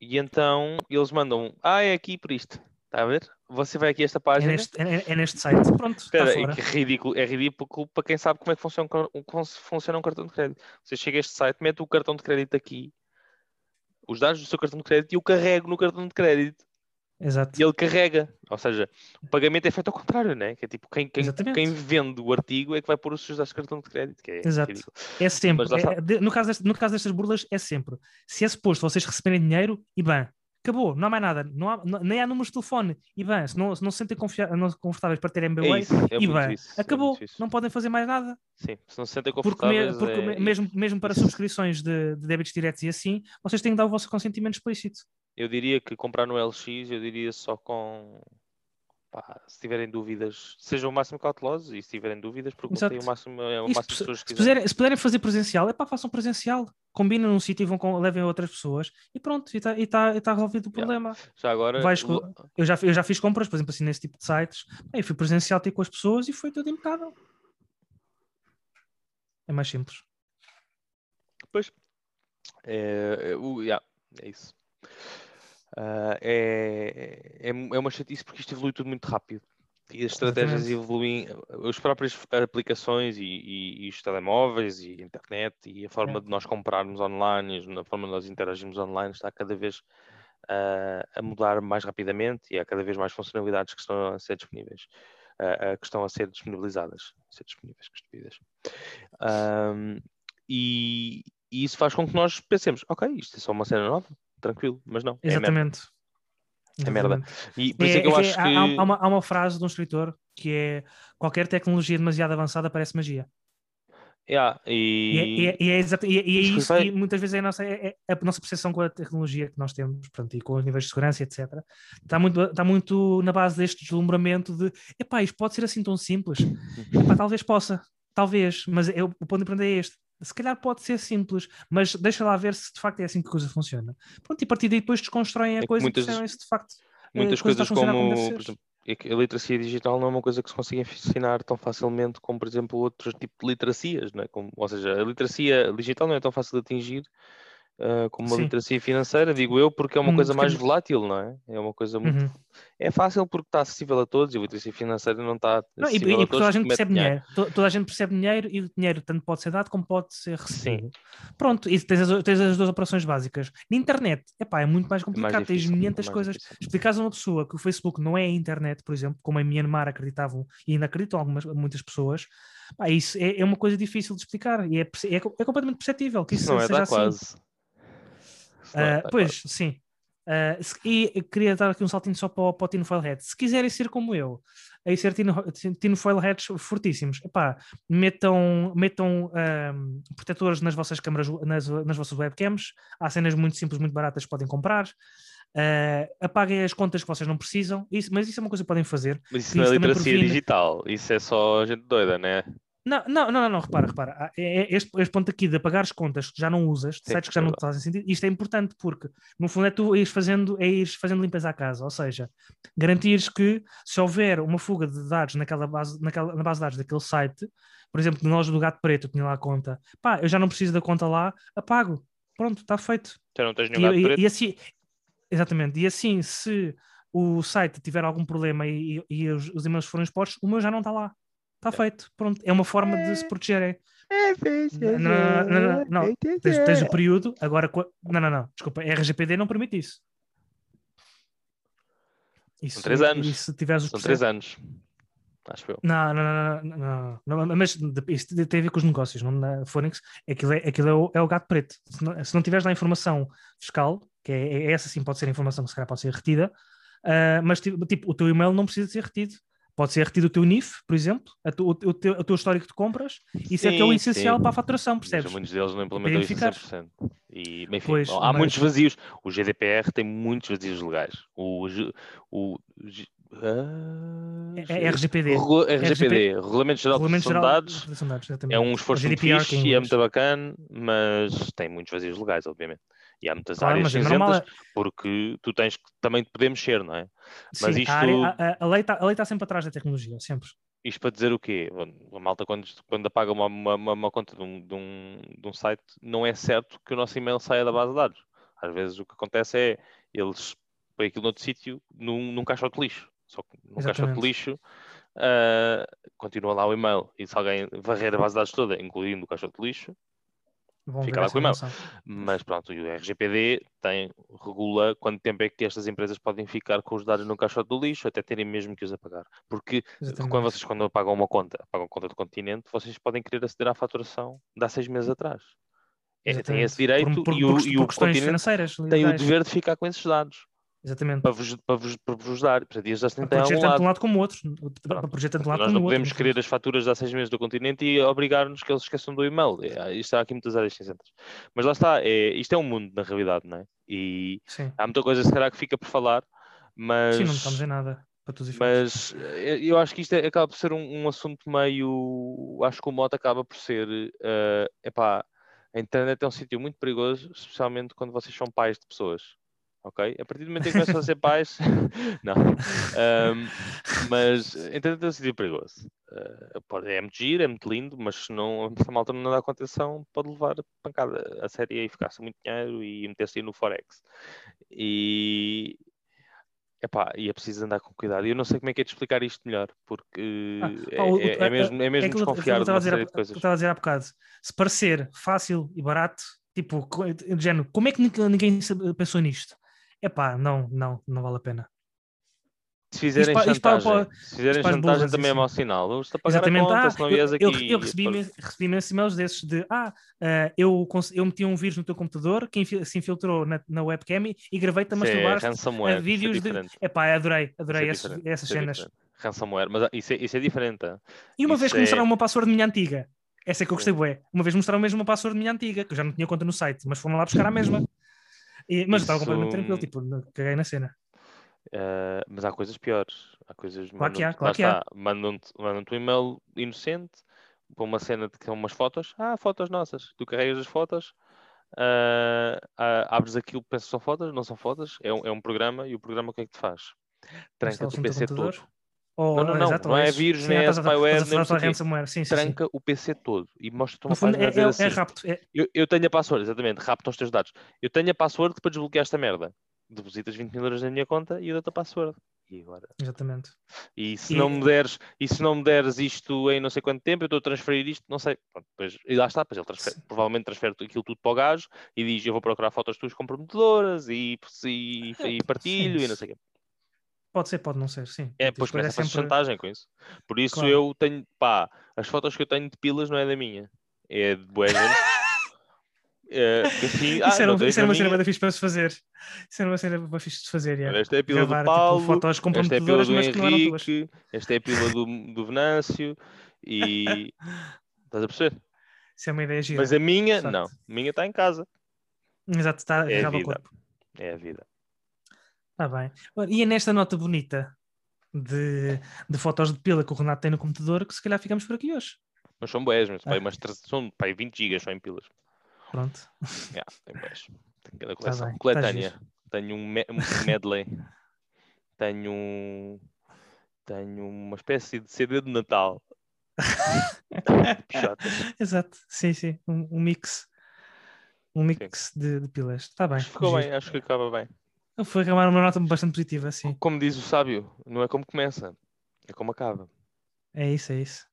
[SPEAKER 4] e então eles mandam, ah, é aqui por isto, está a ver? Você vai aqui a esta
[SPEAKER 3] É
[SPEAKER 4] página.
[SPEAKER 3] neste, é, é neste site. Pronto,
[SPEAKER 4] Espera,
[SPEAKER 3] fora.
[SPEAKER 4] que ridículo, é ridículo para quem sabe como é que funciona, um como funciona um cartão de crédito. Você chega a este site, mete o cartão de crédito aqui, os dados do seu cartão de crédito e eu carrego no cartão de crédito.
[SPEAKER 3] Exato.
[SPEAKER 4] E ele carrega. Ou seja, o pagamento é feito ao contrário, né? Que é tipo, quem, quem, quem vende o artigo é que vai pôr os seus dados de cartão de crédito. Que é
[SPEAKER 3] Exato.
[SPEAKER 4] ridículo.
[SPEAKER 3] É sempre. É- no, caso deste- no caso destas burlas, é sempre. Se é suposto vocês receberem dinheiro, IBAN. Acabou, não há mais nada. Não há, nem há números de telefone. IBAN. Se não se, não se sentem não confortáveis para ter
[SPEAKER 4] É
[SPEAKER 3] MBWay,
[SPEAKER 4] isso, é
[SPEAKER 3] IBAN.
[SPEAKER 4] isso. é
[SPEAKER 3] Acabou.
[SPEAKER 4] isso.
[SPEAKER 3] não podem fazer mais nada.
[SPEAKER 4] Sim, se não se sentem
[SPEAKER 3] Porque,
[SPEAKER 4] confortáveis.
[SPEAKER 3] porque
[SPEAKER 4] é
[SPEAKER 3] me-
[SPEAKER 4] isso.
[SPEAKER 3] mesmo, mesmo para subscrições de, de débitos diretos e assim, vocês têm que dar o vosso consentimento explícito.
[SPEAKER 4] Eu diria que comprar no LX, eu diria só com. pá, se tiverem dúvidas, sejam o máximo cautelosos e se tiverem dúvidas, perguntem
[SPEAKER 3] Exato.
[SPEAKER 4] o máximo, é, o
[SPEAKER 3] se,
[SPEAKER 4] máximo
[SPEAKER 3] se-
[SPEAKER 4] pessoas que
[SPEAKER 3] se
[SPEAKER 4] quiserem.
[SPEAKER 3] puderem, se puderem fazer presencial, é pá, façam presencial. Combinem num sítio e vão com, levem outras pessoas e pronto, e está e tá, e tá resolvido o
[SPEAKER 4] Yeah.
[SPEAKER 3] problema.
[SPEAKER 4] Já agora,
[SPEAKER 3] Vais Eu já, eu já fiz compras, por exemplo, assim, nesse tipo de sites. Bem, fui presencial ter com as pessoas e foi tudo impecável. É mais simples.
[SPEAKER 4] Pois. É, o- yeah, é isso. Ah, é, é, é uma chatice porque isto evolui tudo muito rápido. E as estratégias
[SPEAKER 3] Exatamente.
[SPEAKER 4] evoluem, as próprias aplicações e, e- e os telemóveis e a internet e a forma
[SPEAKER 3] É.
[SPEAKER 4] de nós comprarmos online, a forma de nós interagirmos online está cada vez ah, a mudar mais rapidamente e há cada vez mais funcionalidades que estão a ser disponíveis, ah, que estão a ser disponibilizadas, a ser disponíveis, que estupidez. Ahm, e, e isso faz com que nós pensemos, ok, isto é só uma cena nova, tranquilo, mas não, é.
[SPEAKER 3] Exatamente.
[SPEAKER 4] É merda.
[SPEAKER 3] Exatamente.
[SPEAKER 4] E por isso é que eu
[SPEAKER 3] É- é-
[SPEAKER 4] acho que...
[SPEAKER 3] há, há uma, há uma frase de um escritor que é qualquer tecnologia demasiado avançada parece magia.
[SPEAKER 4] Yeah,
[SPEAKER 3] E, é-
[SPEAKER 4] e...
[SPEAKER 3] é, é exato- e é- e é
[SPEAKER 4] Isto
[SPEAKER 3] isso
[SPEAKER 4] vai-
[SPEAKER 3] que muitas vezes é a nossa, é- é a nossa percepção com a tecnologia que nós temos pronto, e com os níveis de segurança, etc. Está muito, está muito na base deste deslumbramento de epá, isto pode ser assim tão simples. Epá, talvez possa, talvez, mas eu, o ponto de aprender é este. Se calhar pode ser simples, mas deixa lá ver se de facto é assim que a coisa funciona. Pronto, e a partir daí depois desconstroem a
[SPEAKER 4] É
[SPEAKER 3] coisa
[SPEAKER 4] muitas-
[SPEAKER 3] e percebem se de facto
[SPEAKER 4] muitas
[SPEAKER 3] a coisa
[SPEAKER 4] coisas como,
[SPEAKER 3] como
[SPEAKER 4] por exemplo, é a literacia digital não é uma coisa que se consiga ensinar tão facilmente como, por exemplo, outros tipos de literacias, não é? Como, ou seja, a literacia digital não é tão fácil de atingir ah, como uma
[SPEAKER 3] Sim.
[SPEAKER 4] literacia financeira, digo eu, porque é uma
[SPEAKER 3] Hum,
[SPEAKER 4] coisa mais
[SPEAKER 3] porque-
[SPEAKER 4] volátil, não é? É uma coisa muito...
[SPEAKER 3] Uhum.
[SPEAKER 4] É fácil porque está acessível a todos e a literacia financeira não está
[SPEAKER 3] Não, e,
[SPEAKER 4] acessível
[SPEAKER 3] e
[SPEAKER 4] a
[SPEAKER 3] porque
[SPEAKER 4] todos
[SPEAKER 3] toda a gente percebe dinheiro. To- Toda a gente percebe dinheiro e o dinheiro tanto pode ser dado como pode ser recebido. Pronto, e tens as, tens as duas operações básicas. Na internet, epá, é muito mais
[SPEAKER 4] É mais
[SPEAKER 3] complicado. tens
[SPEAKER 4] difícil, é
[SPEAKER 3] 500
[SPEAKER 4] mais
[SPEAKER 3] coisas.
[SPEAKER 4] difícil.
[SPEAKER 3] Explicares a uma pessoa que o Facebook não é a internet, por exemplo, como em Myanmar acreditavam e ainda acreditam algumas, muitas pessoas, pá, isso é, é uma coisa difícil de explicar e é, é, é completamente perceptível que isso,
[SPEAKER 4] Isso não é
[SPEAKER 3] seja assim.
[SPEAKER 4] quase.
[SPEAKER 3] Ah,
[SPEAKER 4] dar
[SPEAKER 3] pois, sim. Uh, se- e queria dar aqui um saltinho só para o, para o Tinfoil Head. Se quiserem ser como eu, aí ser tino- Tinfoil Heads fortíssimos, epá, metam, metam ahm, protetores nas vossas câmaras, nas, nas vossas webcams. Há cenas muito simples, muito baratas que podem comprar. Uh, apaguem as contas que vocês não precisam, Isso- mas isso é uma coisa que podem fazer.
[SPEAKER 4] Mas isso não é literacia
[SPEAKER 3] previne-
[SPEAKER 4] digital. Isso é só gente doida, né?
[SPEAKER 3] Não, não, não, não, repara, repara. Ah, é- é Este, este ponto aqui de apagar as contas que já não usas, de sites que já
[SPEAKER 4] é
[SPEAKER 3] não
[SPEAKER 4] verdade.
[SPEAKER 3] fazem sentido, isto é importante porque, no fundo, é tu ires fazendo, é ires fazendo limpeza à casa, ou seja, garantires que se houver uma fuga de dados naquela base, naquela, na base de dados daquele site, por exemplo, nós do Gato Preto, eu tinha lá a conta, pá, eu já não preciso da conta lá, apago, pronto, está feito.
[SPEAKER 4] Já não tens nenhum
[SPEAKER 3] E,
[SPEAKER 4] gato
[SPEAKER 3] e-
[SPEAKER 4] preto.
[SPEAKER 3] e assim, exatamente, e assim, se o site tiver algum problema e, e- e os, os e-mails forem expostos, o meu já não está lá. Está feito, pronto. É uma forma de se proteger. é. Não, não, não, não, não. Tens, tens o período, agora. Não, não, não. Desculpa, a RGPD não permite isso. Isso-
[SPEAKER 4] três anos.
[SPEAKER 3] Se tiveres
[SPEAKER 4] São três anos. Acho eu.
[SPEAKER 3] Não, não, não, não, não, mas isso tem a ver com os negócios, não na Phoenix, aquilo, é, aquilo é, o, é o gato preto. Se não, se não tiveres lá informação fiscal, que é, é essa sim pode ser a informação que se calhar pode ser retida, ah, mas tipo, tipo, o teu e-mail não precisa ser retido. Pode ser retido o teu NIF, por exemplo, tu- o, teu, o teu histórico de compras, isso é que é o
[SPEAKER 4] Sim,
[SPEAKER 3] essencial
[SPEAKER 4] sim.
[SPEAKER 3] para a faturação,
[SPEAKER 4] Mas
[SPEAKER 3] percebes?
[SPEAKER 4] muitos deles não implementam isso a
[SPEAKER 3] identificar.
[SPEAKER 4] 100%. E, enfim,
[SPEAKER 3] Pois,
[SPEAKER 4] há
[SPEAKER 3] mas-
[SPEAKER 4] muitos vazios. O GDPR tem muitos vazios legais. O, o, ah,
[SPEAKER 3] É, é RGPD.
[SPEAKER 4] Regula- RGPD, Regulamento Geral de
[SPEAKER 3] Regulamento
[SPEAKER 4] de Dados,
[SPEAKER 3] de Dados,
[SPEAKER 4] é um esforço muito
[SPEAKER 3] que é
[SPEAKER 4] fixe e é muito bacana, mas tem muitos vazios legais, obviamente. E há muitas
[SPEAKER 3] Claro,
[SPEAKER 4] áreas
[SPEAKER 3] mas é
[SPEAKER 4] cinzentas,
[SPEAKER 3] normal.
[SPEAKER 4] porque tu tens que também te poder mexer, não é? Mas
[SPEAKER 3] Sim,
[SPEAKER 4] isto-
[SPEAKER 3] a, área- a- a- lei está tá sempre atrás da tecnologia, sempre.
[SPEAKER 4] Isto para dizer o quê? A malta, quando, quando apaga uma, uma, uma- conta de um, de, um, de um site, não é certo que o nosso e-mail saia da base de dados. Às vezes o que acontece é eles põem aquilo noutro sítio num, num caixote de lixo. Só que num caixote de lixo ah, continua lá o e-mail. E se alguém varrer a base de dados toda, incluindo o caixote de lixo,
[SPEAKER 3] Vão
[SPEAKER 4] Fica lá com o e-mail. mas pronto, e o RGPD tem, regula quanto tempo é que estas empresas podem ficar com os dados no caixote do lixo, até terem mesmo que os apagar. Porque
[SPEAKER 3] Exatamente.
[SPEAKER 4] quando vocês quando apagam uma conta, apagam a conta do continente, vocês podem querer aceder à faturação de há seis meses atrás. É, tem esse direito
[SPEAKER 3] Por- por-
[SPEAKER 4] e o,
[SPEAKER 3] por-
[SPEAKER 4] e o continente
[SPEAKER 3] financeiras.
[SPEAKER 4] tem o dever de ficar com esses dados
[SPEAKER 3] Exatamente.
[SPEAKER 4] para vos, para vos, para vos dar. Portanto, eles já se
[SPEAKER 3] Para proteger tanto
[SPEAKER 4] lado.
[SPEAKER 3] um lado como o outro. Para proteger tanto um lado
[SPEAKER 4] Nós
[SPEAKER 3] como
[SPEAKER 4] não
[SPEAKER 3] outro.
[SPEAKER 4] podemos querer as faturas de há seis meses do continente e obrigar-nos que eles esqueçam do e-mail. É, Isto há aqui muitas áreas cinzentas. Mas lá está, é, isto é um mundo na realidade, não é? E
[SPEAKER 3] Sim.
[SPEAKER 4] há muita coisa, se calhar, que fica por falar, mas.
[SPEAKER 3] Sim, não estamos em nada. Para.
[SPEAKER 4] Mas eh, eu acho que isto é- acaba por ser um, um assunto meio. Acho que o moto acaba por ser. eh, epá, a internet é um sítio muito perigoso, especialmente quando vocês são pais de pessoas. Ok? A partir do momento em que começam a ser pais. [laughs] não. Ahm, mas internet é um sítio perigoso. Pode, é muito giro, é muito lindo, mas se, não, se a malta não dá contenção, pode levar pancada a sério e ficar-se muito dinheiro e meter-se no Forex. E, Epá, e é preciso andar com cuidado. E eu não sei como é que é de explicar isto melhor, porque
[SPEAKER 3] Ah,
[SPEAKER 4] é, é- é mesmo, é mesmo desconfiar de uma série de
[SPEAKER 3] que eu
[SPEAKER 4] coisas.
[SPEAKER 3] estava a dizer há bocado. Se parecer fácil e barato, tipo, género, como é que ninguém- pensou nisto? Epá, não, não, não vale a pena.
[SPEAKER 4] Se fizerem
[SPEAKER 3] Isto isto
[SPEAKER 4] chantagem, se fizerem chantagem
[SPEAKER 3] burras,
[SPEAKER 4] também é
[SPEAKER 3] isso.
[SPEAKER 4] mau sinal.
[SPEAKER 3] Exatamente.
[SPEAKER 4] conta,
[SPEAKER 3] ah, eu,
[SPEAKER 4] aqui.
[SPEAKER 3] eu, eu recebi,
[SPEAKER 4] para-
[SPEAKER 3] imenso- recebi imensos e-mails desses de ah, ah, eu, eu meti um vírus no teu computador que infi- se infiltrou na, na webcam e, e gravei-te a
[SPEAKER 4] é
[SPEAKER 3] masturbar a
[SPEAKER 4] é
[SPEAKER 3] vídeos de.
[SPEAKER 4] diferente.
[SPEAKER 3] Epá, adorei, adorei
[SPEAKER 4] é
[SPEAKER 3] esses- essas
[SPEAKER 4] é
[SPEAKER 3] cenas.
[SPEAKER 4] diferente. Ransomware, mas ah, isso é, isso é diferente. ah.
[SPEAKER 3] E uma vez
[SPEAKER 4] Isso
[SPEAKER 3] que mostraram
[SPEAKER 4] é-
[SPEAKER 3] uma password minha antiga, essa é que eu gostei, bué. Uma vez mostraram mesmo uma password minha antiga, que eu já não tinha conta no site, mas foram lá buscar a mesma. E- mas eu estava
[SPEAKER 4] Isso-
[SPEAKER 3] completamente tranquilo, tipo, caguei na cena.
[SPEAKER 4] Uh, mas há coisas piores. Há coisas
[SPEAKER 3] Claro que há, claro que há.
[SPEAKER 4] Mandam-te mandam-te um e-mail inocente para uma cena de que são umas fotos. Ah, fotos nossas. Tu carregas as fotos, uh, abres aquilo, pensas que são fotos, não são fotos. É um, é um programa e o programa o que é que te faz? Tranca-te o PC todo.
[SPEAKER 3] Ou,
[SPEAKER 4] Não, não, não,
[SPEAKER 3] exato,
[SPEAKER 4] não é vírus, nem é spyware,
[SPEAKER 3] a
[SPEAKER 4] nem. Tranca o PC todo e mostra-te uma
[SPEAKER 3] fundo,
[SPEAKER 4] página
[SPEAKER 3] é,
[SPEAKER 4] dizer
[SPEAKER 3] é,
[SPEAKER 4] assim.
[SPEAKER 3] é rapto. É,
[SPEAKER 4] Eu, eu tenho a password, exatamente, raptam os teus dados. Eu tenho a password para desbloquear esta merda. Depositas 20 mil euros na minha conta e eu dou-te a password. E agora?
[SPEAKER 3] exatamente.
[SPEAKER 4] E se
[SPEAKER 3] E-
[SPEAKER 4] não me deres, e se não me deres isto em não sei quanto tempo, eu estou a transferir isto, não sei. Pronto, depois, e lá está, depois ele transfere,
[SPEAKER 3] Sim.
[SPEAKER 4] provavelmente transfere aquilo tudo para o gajo e diz eu vou procurar fotos tuas comprometedoras e, e, e [laughs] partilho
[SPEAKER 3] Sim.
[SPEAKER 4] e não sei o quê.
[SPEAKER 3] Pode ser, pode não ser, sim.
[SPEAKER 4] É,
[SPEAKER 3] Portanto,
[SPEAKER 4] depois
[SPEAKER 3] coisa
[SPEAKER 4] começa a fazer
[SPEAKER 3] sempre-
[SPEAKER 4] chantagem com isso. Por isso
[SPEAKER 3] Claro.
[SPEAKER 4] eu tenho, pá, as fotos que eu tenho de pilas não é da minha. É de boa [laughs] porque assim, ah,
[SPEAKER 3] isso era, isso era
[SPEAKER 4] a
[SPEAKER 3] uma cena bem fixe para se fazer. Isso era uma cena bem fixe de se fazer. yeah.
[SPEAKER 4] Esta é a pila
[SPEAKER 3] Gravar,
[SPEAKER 4] do Paulo,
[SPEAKER 3] tipo, fotos
[SPEAKER 4] esta é a pila do. Henrique, esta é a pila do, do Venâncio e. Estás a perceber?
[SPEAKER 3] Isso é uma ideia gira.
[SPEAKER 4] Mas a minha,
[SPEAKER 3] de facto.
[SPEAKER 4] não. A minha está em casa.
[SPEAKER 3] Exato, está
[SPEAKER 4] É a
[SPEAKER 3] agarrado ao
[SPEAKER 4] vida.
[SPEAKER 3] corpo.
[SPEAKER 4] É a vida.
[SPEAKER 3] Está bem. E é nesta nota bonita de, de fotos de pila que o Renato tem no computador que se calhar ficamos por aqui hoje.
[SPEAKER 4] Mas são boés, mas
[SPEAKER 3] Ah.
[SPEAKER 4] pai, umas são pai, 20 gigas só em pilas.
[SPEAKER 3] Pronto.
[SPEAKER 4] Yeah, tem boés. Tenho cada coleção.
[SPEAKER 3] bem, tá
[SPEAKER 4] Coletânea.
[SPEAKER 3] giro.
[SPEAKER 4] Tenho um, me- um medley. Tenho um. Tenho uma espécie de CD de Natal. [laughs]
[SPEAKER 3] Exato, sim, sim. Um, um mix. Um mix de, de pilas. Está bem.
[SPEAKER 4] Acho que ficou
[SPEAKER 3] giro.
[SPEAKER 4] bem, acho que acaba bem.
[SPEAKER 3] Foi acabar uma nota bastante positiva, sim.
[SPEAKER 4] Como diz o sábio, não é como começa, é como acaba.
[SPEAKER 3] É isso, é isso.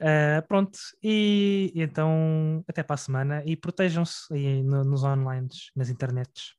[SPEAKER 3] Ah, pronto, e, e então até para a semana e protejam-se aí no- nos online, nas internets.